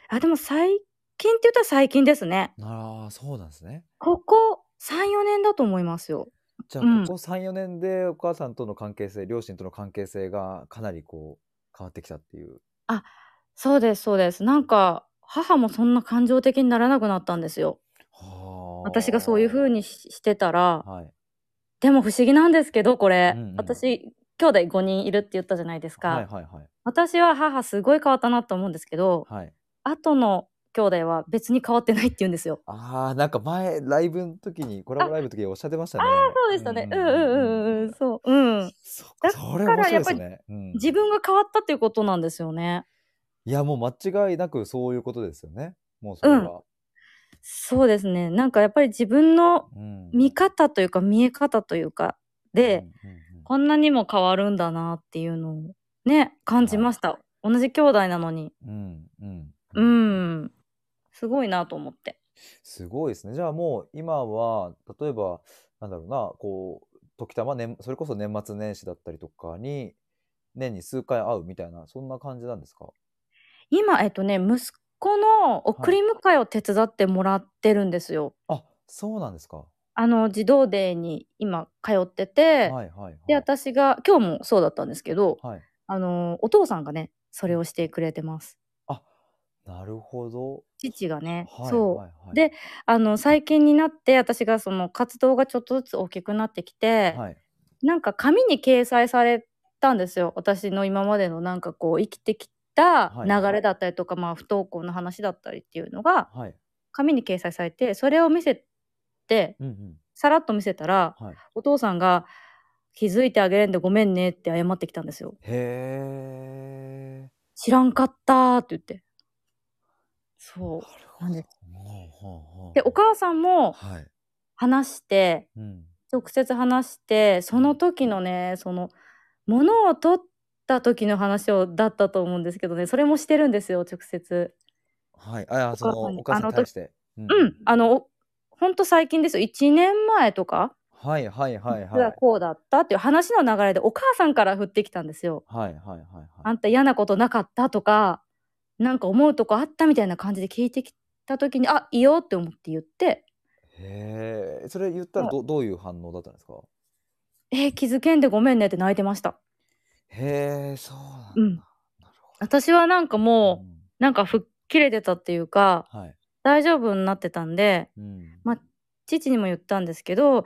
あでも最近って言ったら最近ですね。ああそうなんですね。ここ34年だと思いますよ。じゃあうんここ3、4年でお母さんとの関係性両親との関係性がかなりこう変わってきたっていう。そうですそうです。なんか母もそんな感情的にならなくなったんですよ。はあ私がそういう風にししてたらはいでも不思議なんですけどこれ、うんうん私兄弟5人いるって言ったじゃないですか。はいはいはい私は母すごい変わったなと思うんですけど、はい。後の兄弟は別に変わってないって言うんですよ。ああなんか前ライブの時にコラボライブの時におっしゃってましたね。そうでしたね。うんうんうんうんうん。そう。うん。そっだかそれ面白いですね。うん自分が変わったっていうことなんですよね。いやもう間違いなくそういうことですよね。もうそれは。そうですね。なんかやっぱり自分のうん見方というか見え方というかで、うんうんうんこんなにも変わるんだなっていうのをね、感じました。同じ兄弟なのに。うんうんううんん。すごいなと思って。すごいですね。じゃあもう今は、例えば、なんだろうな、こう、時たま、ね、それこそ年末年始だったりとかに、年に数回会うみたいな、そんな感じなんですか？今、えっとね、息子の送り迎えを手伝ってもらってるんですよ。あ、そうなんですか。あの、児童デーに今通ってて、はいはいはい。で、私が、今日もそうだったんですけど、はい。あの、お父さんがね、それをしてくれてます。あ、なるほど。父がね、はいそう。はいはい。で、あの、最近になって、私がその活動がちょっとずつ大きくなってきて、はい。なんか紙に掲載されたんですよ。私の今までのなんかこう生きてきたはい流れだったりとか、まあ不登校の話だったりっていうのがはい。紙に掲載されて、それを見せて。さらっと見せたら、はい。お父さんが気づいてあげれんでごめんねって謝ってきたんですよ。へえ。知らんかったーって言って。そう。なんでで、お母さんもはい。話して、うん。直接話して、その時のね、その、物を取った時の話をだったと思うんですけどね、それもしてるんですよ、直接。はい。あ、その、お母さんに対して。ううん、あの、ほんと最近ですよ。1年前とかはいはいはい実ははい。こうだったっていう話の流れでお母さんから降ってきたんですよ。はいはいはいはい。あんた嫌なことなかったとか、なんか思うとこあったみたいな感じで聞いてきた時に、あ、いいよって思って言って、へえ。それ言ったらどどういう反応だったんですか？えー気づけんでごめんねって泣いてました。へえ、そうなんだ。うんなるほど。私はなんかもう、うんなんか吹っ切れてたっていうか、はい。大丈夫になってたんで、うん。まあ、父にも言ったんですけど、い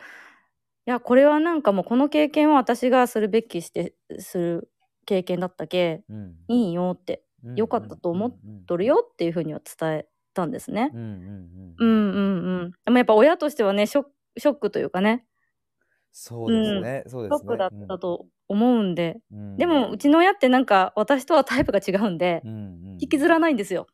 や、これはなんかもうこの経験は私がするべきして、する経験だったけ、うん。いいよって、うんよかったと思っうんとるよっていうふうには伝えたんですね。うんうんううん。んうんうん。でもやっぱ親としてはね、ショックショックというかね、そうですね。そうですね。ショックだったと思うんで、うん。でもうちの親ってなんか私とはタイプが違うんでうん、うん。引きずらないんですよ。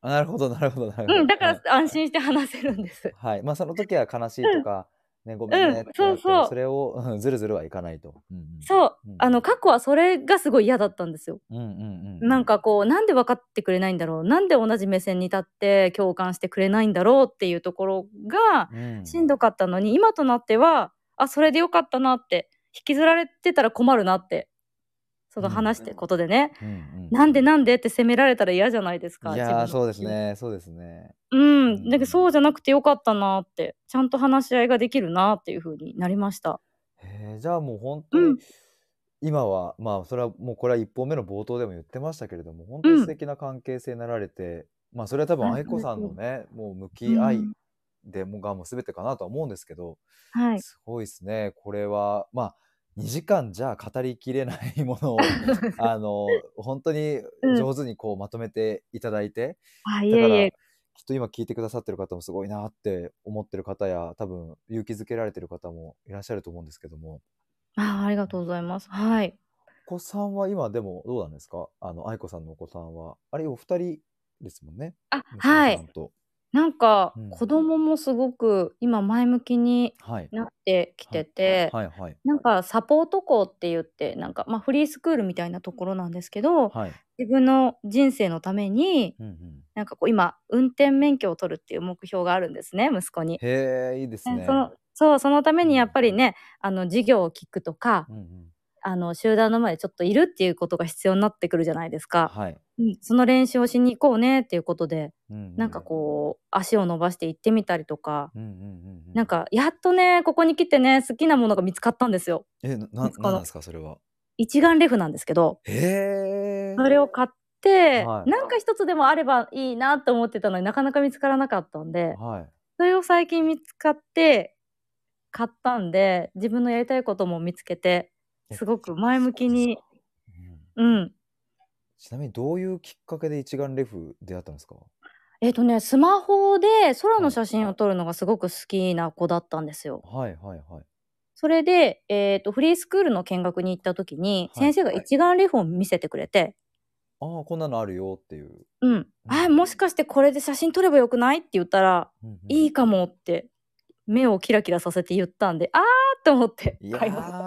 あなるほどなるほどなるほど。うん、だかはいら安心して話せるんです。はい。まあその時は悲しいとか、ね、ごめんねうんそうそうそれをうんずるずるはいかないと。うんうんそううん。あの、過去はそれがすごい嫌だったんですよ。うんうんうん。なん、かこう、なんで分かってくれないんだろう？なんで同じ目線に立って共感してくれないんだろうっていうところがうん、しんどかったのに、今となっては、あ、それでよかったなって、引きずられてたら困るなって、その話してことでね、うんうん、なんでなんでって責められたら嫌じゃないですか。いやそうです。ねそうですね。うん。だけどそうじゃなくてよかったなって、ちゃんと話し合いができるなっていう風になりました。へえじゃあもう本当に、うん今はまあそれはもうこれは一本目の冒頭でも言ってましたけれども本当に素敵な関係性になられて、まあそれは多分あ愛子さんのねもう向き合いうんでもがもう全てかなとは思うんですけど、はい。すごいですねこれはまあ2時間じゃ語りきれないものを あの本当に上手にこうまとめていただいて、あ、いだから。きっと今聞いてくださってる方もすごいなって思ってる方や多分勇気づけられてる方もいらっしゃると思うんですけどもあありがとうございます。はい。お子さんは今でもどうなんですか？あの愛子さんのお子さんはあれお二人ですもんねあ、娘はい。なんか、うん。子供もすごく今前向きにはい。なってきてて、はいはいなんかサポート校って言って、なんかまあフリースクールみたいなところなんですけど、はい。自分の人生のために、うんうん。なんかこう今、運転免許を取るっていう目標があるんですね、息子に。へえいいですね。そのそう、そのためにやっぱりね、あの、授業を聞くとか、うんうんあの、集団の前でちょっといるっていうことが必要になってくるじゃないですか。はい、うん、その練習をしに行こうねっていうことで、うんうんなんかこう、足を伸ばして行ってみたりとか、うんうんうんうん。なんか、やっとね、ここに来てね、好きなものが見つかったんですよ。えななんなんですかそれは？一眼レフなんですけど、それを買って、はい。なんか一つでもあればいいなと思ってたのになかなか見つからなかったんで、はい。それを最近見つかって、買ったんで、自分のやりたいことも見つけて、すごく前向きに、うんうん。ちなみにどういうきっかけで一眼レフ出会ったんですか？えっ、とね、スマホで空の写真を撮るのがすごく好きな子だったんですよ。はいはいはい。それで、えっ、と、フリースクールの見学に行った時に、はい。先生が一眼レフを見せてくれて、ああこんなのあるよっていう、うん。あ、もしかしてこれで写真撮ればよくないって言ったら、うんうん。いいかもって、目をキラキラさせて言ったんで、あーって思って買いました。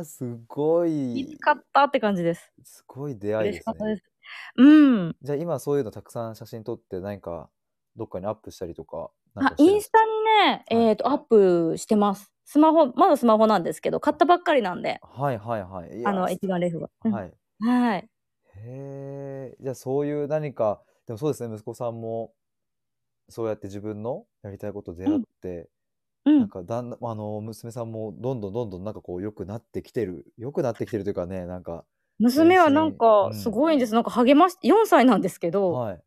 ーすごい見つかったって感じです。すごい出会いですね嬉しかったです。うん。じゃあ今そういうのたくさん写真撮って何かどっかにアップしたりとかなんあか、してるインスタにね、はいえっ、と、アップしてます。スマホ、まだスマホなんですけど、買ったばっかりなんで、はいはいはいいやあの、一眼レフは。うんはいはい。へえじゃあそういう何かでもそうですね息子さんもそうやって自分のやりたいこと出会って、うん。なんかだんだんあの娘さんもどんどんどんどんなんかこう良くなってきてる良くなってきてるというかねなんか娘はなんうかんすごいんです。なんか励まし、4歳なんですけど、はい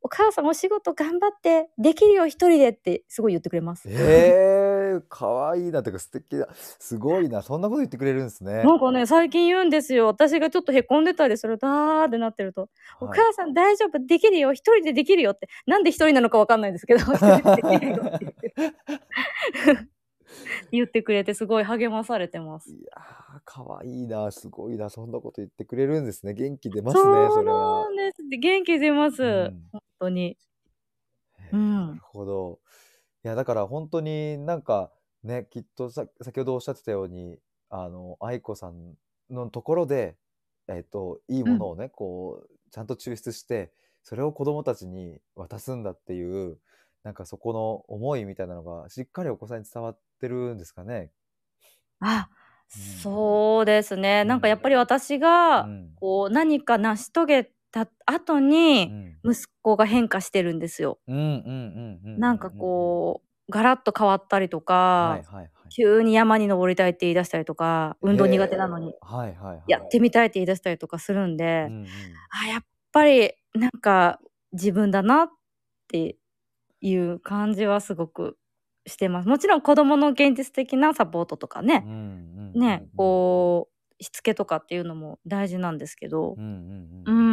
お母さんお仕事頑張って、できるよ一人でってすごい言ってくれます。ええかわいいなとか素敵なすごいなそんなこと言ってくれるんですね。なんかね、最近言うんですよ。私がちょっとへこんでたりすると、あーってなってると、おはい母さん大丈夫、できるよ、一人でできるよって。なんで一人なのかわかんないんですけど、言ってくれて、すごい励まされてます。いやーかわいいなすごいなそんなこと言ってくれるんですね元気出ますねそそうな。んです。元気出ます。うん本当に。うんなるほど。いやだから本当になんかねきっとさ先ほどおっしゃってたようにあの愛子さんのところでえっ、といいものをね、こうちゃんと抽出してそれを子供たちに渡すんだっていうなんかそこの思いみたいなのがしっかりお子さんに伝わってるんですかね。あ、うんそうですね。なんかうんやっぱり私が、うんこう、何か成し遂げた後うに、ん。息子が変化してるんですよ。なんかこう、ガラッと変わったりとうんか、急に山に登りたいって言い出したりとか、運動苦手なのに、やってみたいって言い出したりとかするんで、うんうんあ、やっぱりなんか自分だなっていう感じはすごくしてます。もちろん子供の現実的なサポートとかね、ね、うんこう、しつけとかっていうのも大事なんですけど。うん、うんううんん。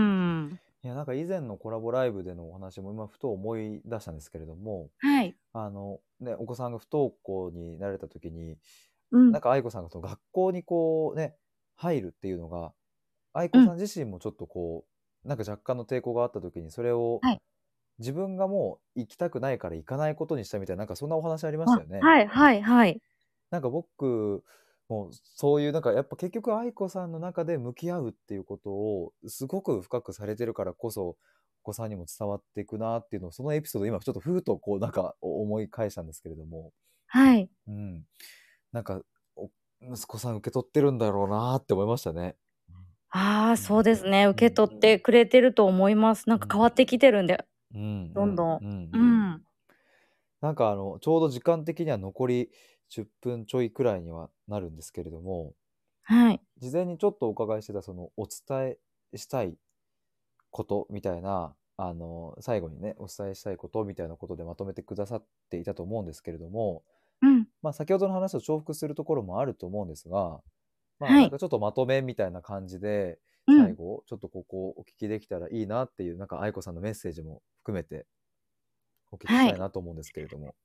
いやなんか以前のコラボライブでのお話も今ふと思い出したんですけれどもはい。あの、ね、お子さんが不登校になられた時にうんなん。か愛子さんがその学校にこうね入るっていうのが愛子さん自身もちょっとこう、なんか若干の抵抗があった時にそれをはい自分がもう行きたくないから行かないことにしたみたいななんかそんなお話ありましたよね。あはいはいはい。なんか僕もそういうなんかやっぱ結局愛子さんの中で向き合うっていうことをすごく深くされてるからこそお子さんにも伝わっていくなっていうのをそのエピソード今ちょっとふうとこうなんか思い返したんですけれども、はい。うん、なんかお息子さん受け取ってるんだろうなって思いましたね。ああ、そうですね。受け取ってくれてると思います。なんか変わってきてるんで。うん、どんどんううんうんん。なんかあのちょうど時間的には残り10分ちょいくらいにはなるんですけれども、はい。事前にちょっとお伺いしてたそのお伝えしたいことみたいなあの最後にねお伝えしたいことみたいなことでまとめてくださっていたと思うんですけれども、うん。まあ、先ほどの話と重複するところもあると思うんですが、まあ、はいなんかちょっとまとめみたいな感じでうん最後ちょっとここお聞きできたらいいなっていうなんか愛子さんのメッセージも含めてお聞きしたいなと思うんですけれども。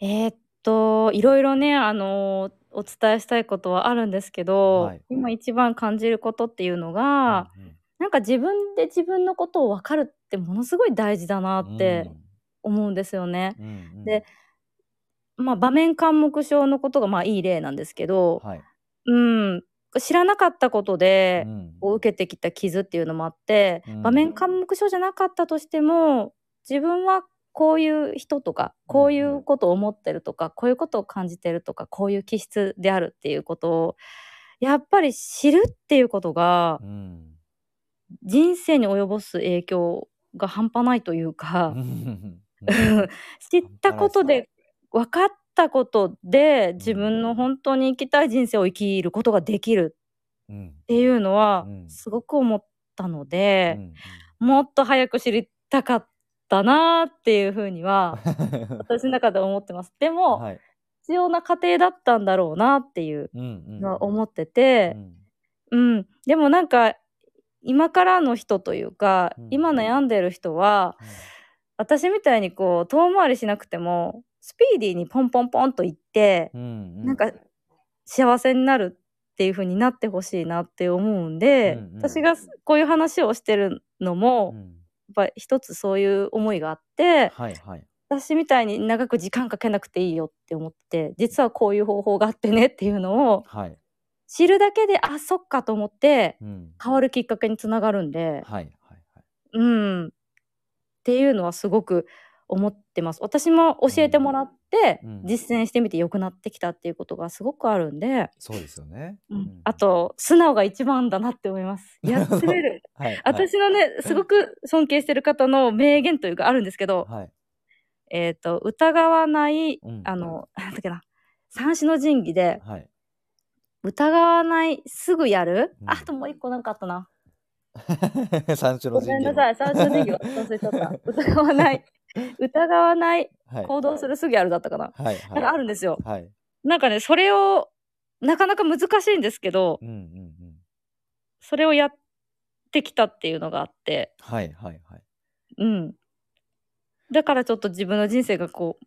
えーっと、いろいろね、あのーお伝えしたいことはあるんですけど、はい。今一番感じることっていうのが、うんうん。なんか自分で自分のことを分かるってものすごい大事だなって思うんですよね。うんうん。でまあ場面緘黙症のことがまあいい例なんですけど、はい。うん、知らなかったことで、うん。受けてきた傷っていうのもあって、うん。場面緘黙症じゃなかったとしても自分はこういう人とかこういうことを思ってるとか、こういうことを感じてるとかこういう気質であるっていうことをやっぱり知るっていうことがうん。人生に及ぼす影響が半端ないというか、知ったことで分かったことで自分の本当に生きたい人生を生きることができるうんっていうのはうん。すごく思ったのうで、ん。もっと早く知りたかったなっていうふうにはうん 私の中で思ってます。でも、はい。必要な過程だったんだろうなっていううんうんのは思っててう、ん。うん、でもなんか今からの人というか、うん今悩んでる人は私みたいにこう遠回りしなくてもスピーディーにポンポンポンと言って、うんなんか幸せになるっていう風になってほしいなって思うんで、うんうん。私がこういう話をしてるのも、うんぱ一つそういう思いがあってはいはい私みたいに長く時間かけなくていいよって思って実はこういう方法があってねっていうのをはい知るだけであそっかと思ってうん。変わるきっかけにつながるんで、はいはいはい。うん、っていうのはすごく思ってます。私も教えてもらっ実践してみて良くなってきたっていうことがすごくあるんで、そうですよね。うんあ、と素直が一番だなって思います。やってみる。私のねすごく尊敬してる方の名言というかあるんですけど、はい。えっ、と疑わないうんあのなんだっけな三種の神器ではい。疑わないすぐやる、うんあともう一個なんかあったな。三種のご神器の。めんなさい三種の神器忘れちゃった。疑わない疑わないはい。行動するすぐやるだったかな。はい。なんかあるんですよ。はい。なんかねそれをなかなか難しいんですけどうんうんうん。それをやってきたっていうのがあってはいはいはい。うんだからちょっと自分の人生がこ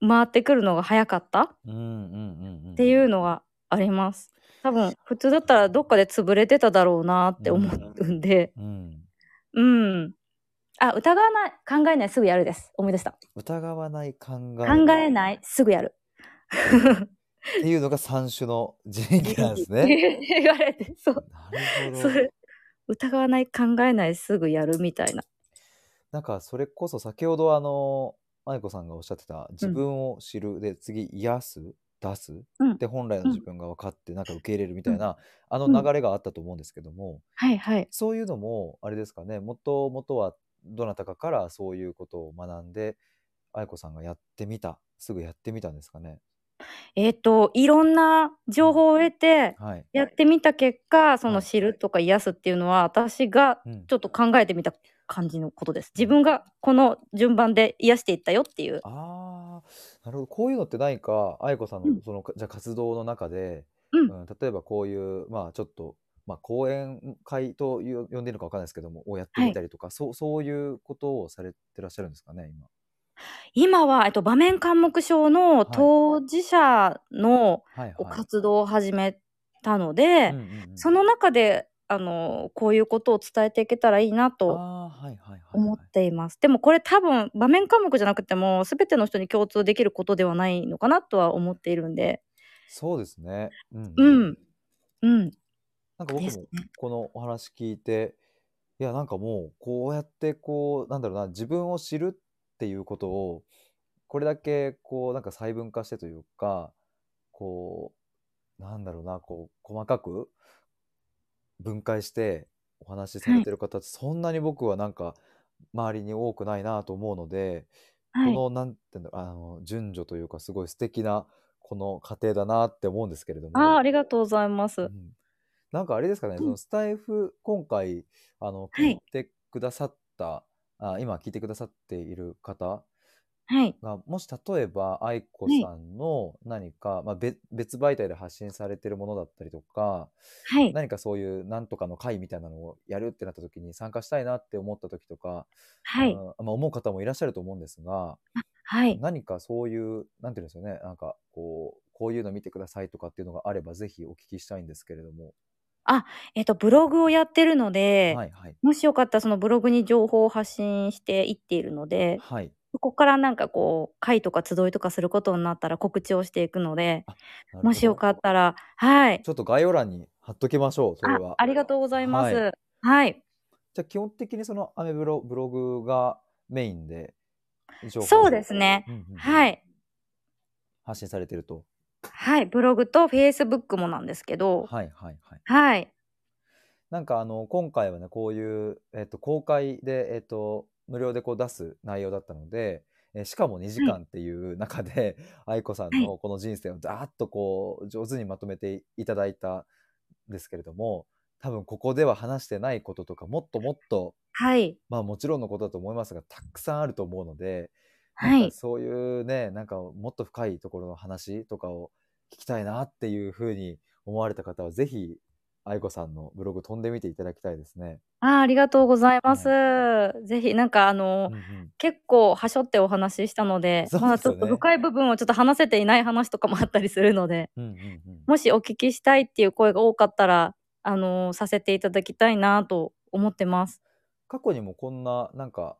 う回ってくるのが早かったうんうんうんうん。っていうのがあります多分普通だったらどっかで潰れてただろうなって思うんでうん。うんあ疑わない考えないすぐやるです。思い出した。疑わない考え。考えないすぐやる。っていうのが三種の神器なんですね。言われてそう。なるほど。それ疑わない考えないすぐやるみたいな。なんかそれこそ先ほどあの愛子さんがおっしゃってた自分を知るで次癒す出すうん。で本来の自分が分かってなんか受け入れるみたいなあのうん。流れがあったと思うんですけどもはいはい。そういうのもあれですかねもともとはどなたかからそういうことを学んで愛子さんがやってみたすぐやってみたんですかね？えっ、といろんな情報を得てはい。やってみた結果そのはい知るとか癒すっていうのは私がうん。ちょっと考えてみた感じのことです。自分がこの順番で癒していったよっていう。ああ、なるほど。こういうのって何か愛子さんうん。のそのじゃあ活動の中で、うん。うん、例えばこういうまあちょっとまあ講演会という呼んでいるのかわかんないですけどもをやってみたりとか、そうそういうことをされてらっしゃるんですかね今。今は、えっと、場面緘黙症の当事者の活動を始めたので、その中であのこういうことを伝えていけたらいいなとあーはいはいはいはい思っています。でもこれ多分場面科目じゃなくても全ての人に共通できることではないのかなとは思っているんで。そうですね。うんう。ん。うん。なんか僕ですもね。このお話聞いて、いやなんかもうこうやってこうなんだろうな自分を知るっていうことをこれだけこうなんか細分化してというかこうなんだろうなこう細かく分解してお話しされてる方ってそんなに僕はなんか周りに多くないなと思うので、はい。このなんていうんだろうあの順序というかすごい素敵なこの過程だなって思うんですけれども。ああ、ありがとうございます。うんなんかあれですかね、うんそのスタイフ、今回、あの、はい聞いてくださった、あ、今聞いてくださっている方はい。が、もし例えば、愛子さんの何か、まあ、別別媒体で発信されてるものだったりとか、はい。何かそういうなんとかの会みたいなのをやるってなった時に参加したいなって思った時とか、はい。あのまあ、思う方もいらっしゃると思うんですが、はい。何かそういう、なんていうんですよね、なんかこう、こういうの見てくださいとかっていうのがあれば、ぜひお聞きしたいんですけれども。えっと、ブログをやってるので、はいはい。もしよかったらそのブログに情報を発信していっているので、はい。そこからなんかこう、会とか集いとかすることになったら告知をしていくので、なるほどもしよかったら、はい。ちょっと概要欄に貼っときましょう、それあは。ありがとうございます。ははいい。じゃあ基本的にそのアメブロブログがメインで情報をそうですね。うんうんうんはい。発信されてると。はい。ブログとフェイスブックもなんですけど、はいはいはい。はい。なんかあの今回はねこういう、えっと公開で、えっと無料でこう出す内容だったので、えーしかも2時間っていう中で、愛子さんのこの人生をざーっとこう上手にまとめていただいたんですけれども多分ここでは話してないこととかもっともっとはい。まあもちろんのことだと思いますがたくさんあると思うので、はい。そういうねなんかもっと深いところの話とかを聞きたいなっていうふうに思われた方はぜひ愛子さんのブログ飛んでみていただきたいですね。あーありがとうございます。ぜひ、なんかあの、うんうん結構はしょってお話ししたので、でねまだちょっと深い部分をちょっと話せていない話とかもあったりするので、うんうんうんもしお聞きしたいっていう声が多かったら、あのさせていただきたいなと思ってます。過去にもこんななんか、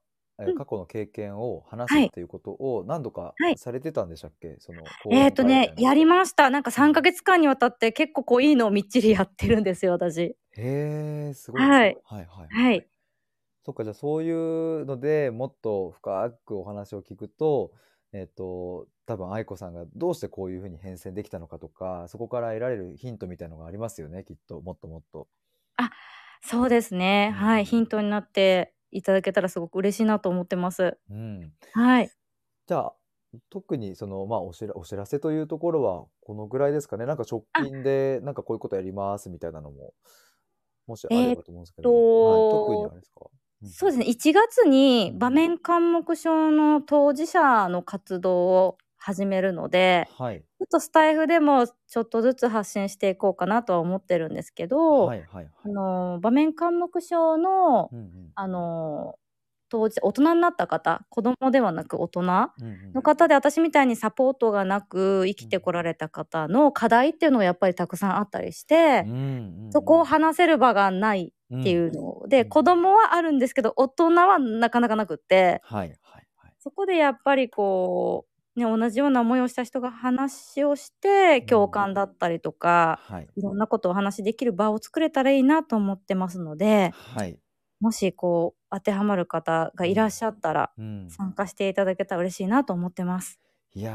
えうん過去の経験を話すはいっていうことを何度かはいされてたんでしたっけ？その講えっ、と演会みたいね、な。やりました。なんか3ヶ月間にわたって結構こういいのをみっちりやってるんですよ、私。へえ、すごいですね。はい。はいはいはい。はい。そっか、じゃあそういうのでもっと深くお話を聞くと、えっと、多分愛子さんがどうしてこういうふうに変遷できたのかとか、そこから得られるヒントみたいのがありますよね、きっと。もっともっと。あ、そうですね。うんはい。ヒントになっていただけたらすごく嬉しいなと思ってます。うん。はい。じゃあ、特にその、まあ、お知ら、お知らせというところはこのぐらいですかね。なんか直あ、近で、なんかこういうことやりますみたいなのも、もしあればと思うんですけども、はい、特にあと、れですか？うんそうですね。1月に場うん面緘黙症の当事者の活動を始めるので、はい。ちょっとスタイフでもちょっとずつ発信していこうかなとは思ってるんですけど、はいはいはあい。の場面緘黙症のうんうん。あの当時大人になった方子供ではなく大人うんうん。の方で私みたいにサポートがなく生きてこられた方の課題っていうのがやっぱりたくさんあったりして、うんうんそこをうん。話せる場がないっていうので、うん子供はあるんですけど大人はなかなかなくってはいはいはい。そこでやっぱりこう、ね、同じような思いをした人が話をして共感だったりとか、はい。いろんなことをお話しできる場を作れたらいいなと思ってますのではい。もしこう当てはまる方がいらっしゃったらうん。参加していただけたら嬉しいなと思ってます。いや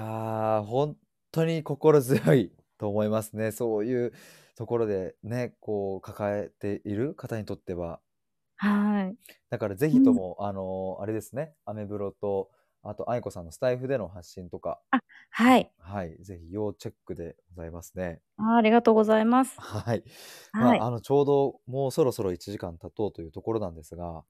ー、本当に心強いと思いますね。そういうところでね、こう抱えている方にとっては。はい。だからぜひとも、あの、あれですね、アメブロと、あと愛子さんのスタイフでの発信とか、はい。はい、ぜひ要チェックでございますね。あありがとうございます。はい。まはいあ、あの、ちょうどもうそろそろ1時間経とうというところなんですが、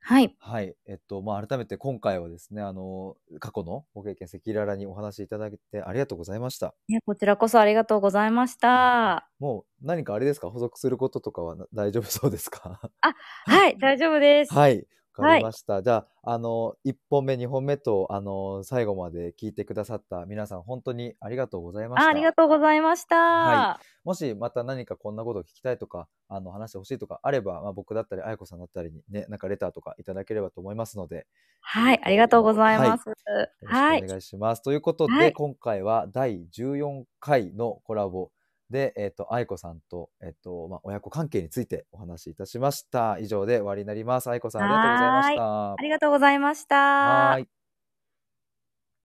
はい。はい。えっと、まあ、改めて今回はですね、あの、過去のご経験、赤裸々にお話しいただいてありがとうございました。いやこちらこそありがとうございました。もう何かあれですか？補足することとかはな大丈夫そうですか？はい、大丈夫です。はい。わかはい。りました。じゃあ、あの、1本目、2本目と、あの、最後まで聞いてくださった皆さん、本当にありがとうございまあありした。がとうございました。はもしまた何かこんなことを聞きたいとか、あの、話してほしいとかあれば、まあ、僕だったり、愛子さんだったりにね、なんかレターとかいただければと思いますので、はい、ありがとうございはい。よます。ろはい。しくお願いします。ということで、はい。今回は第14回のコラボで、えっと、愛子さんと、えっと、まあ、親子関係についてお話しいたしました。以上で終わりになります。愛子さん、ありがとうございま。した。ありがとうございました。はーい。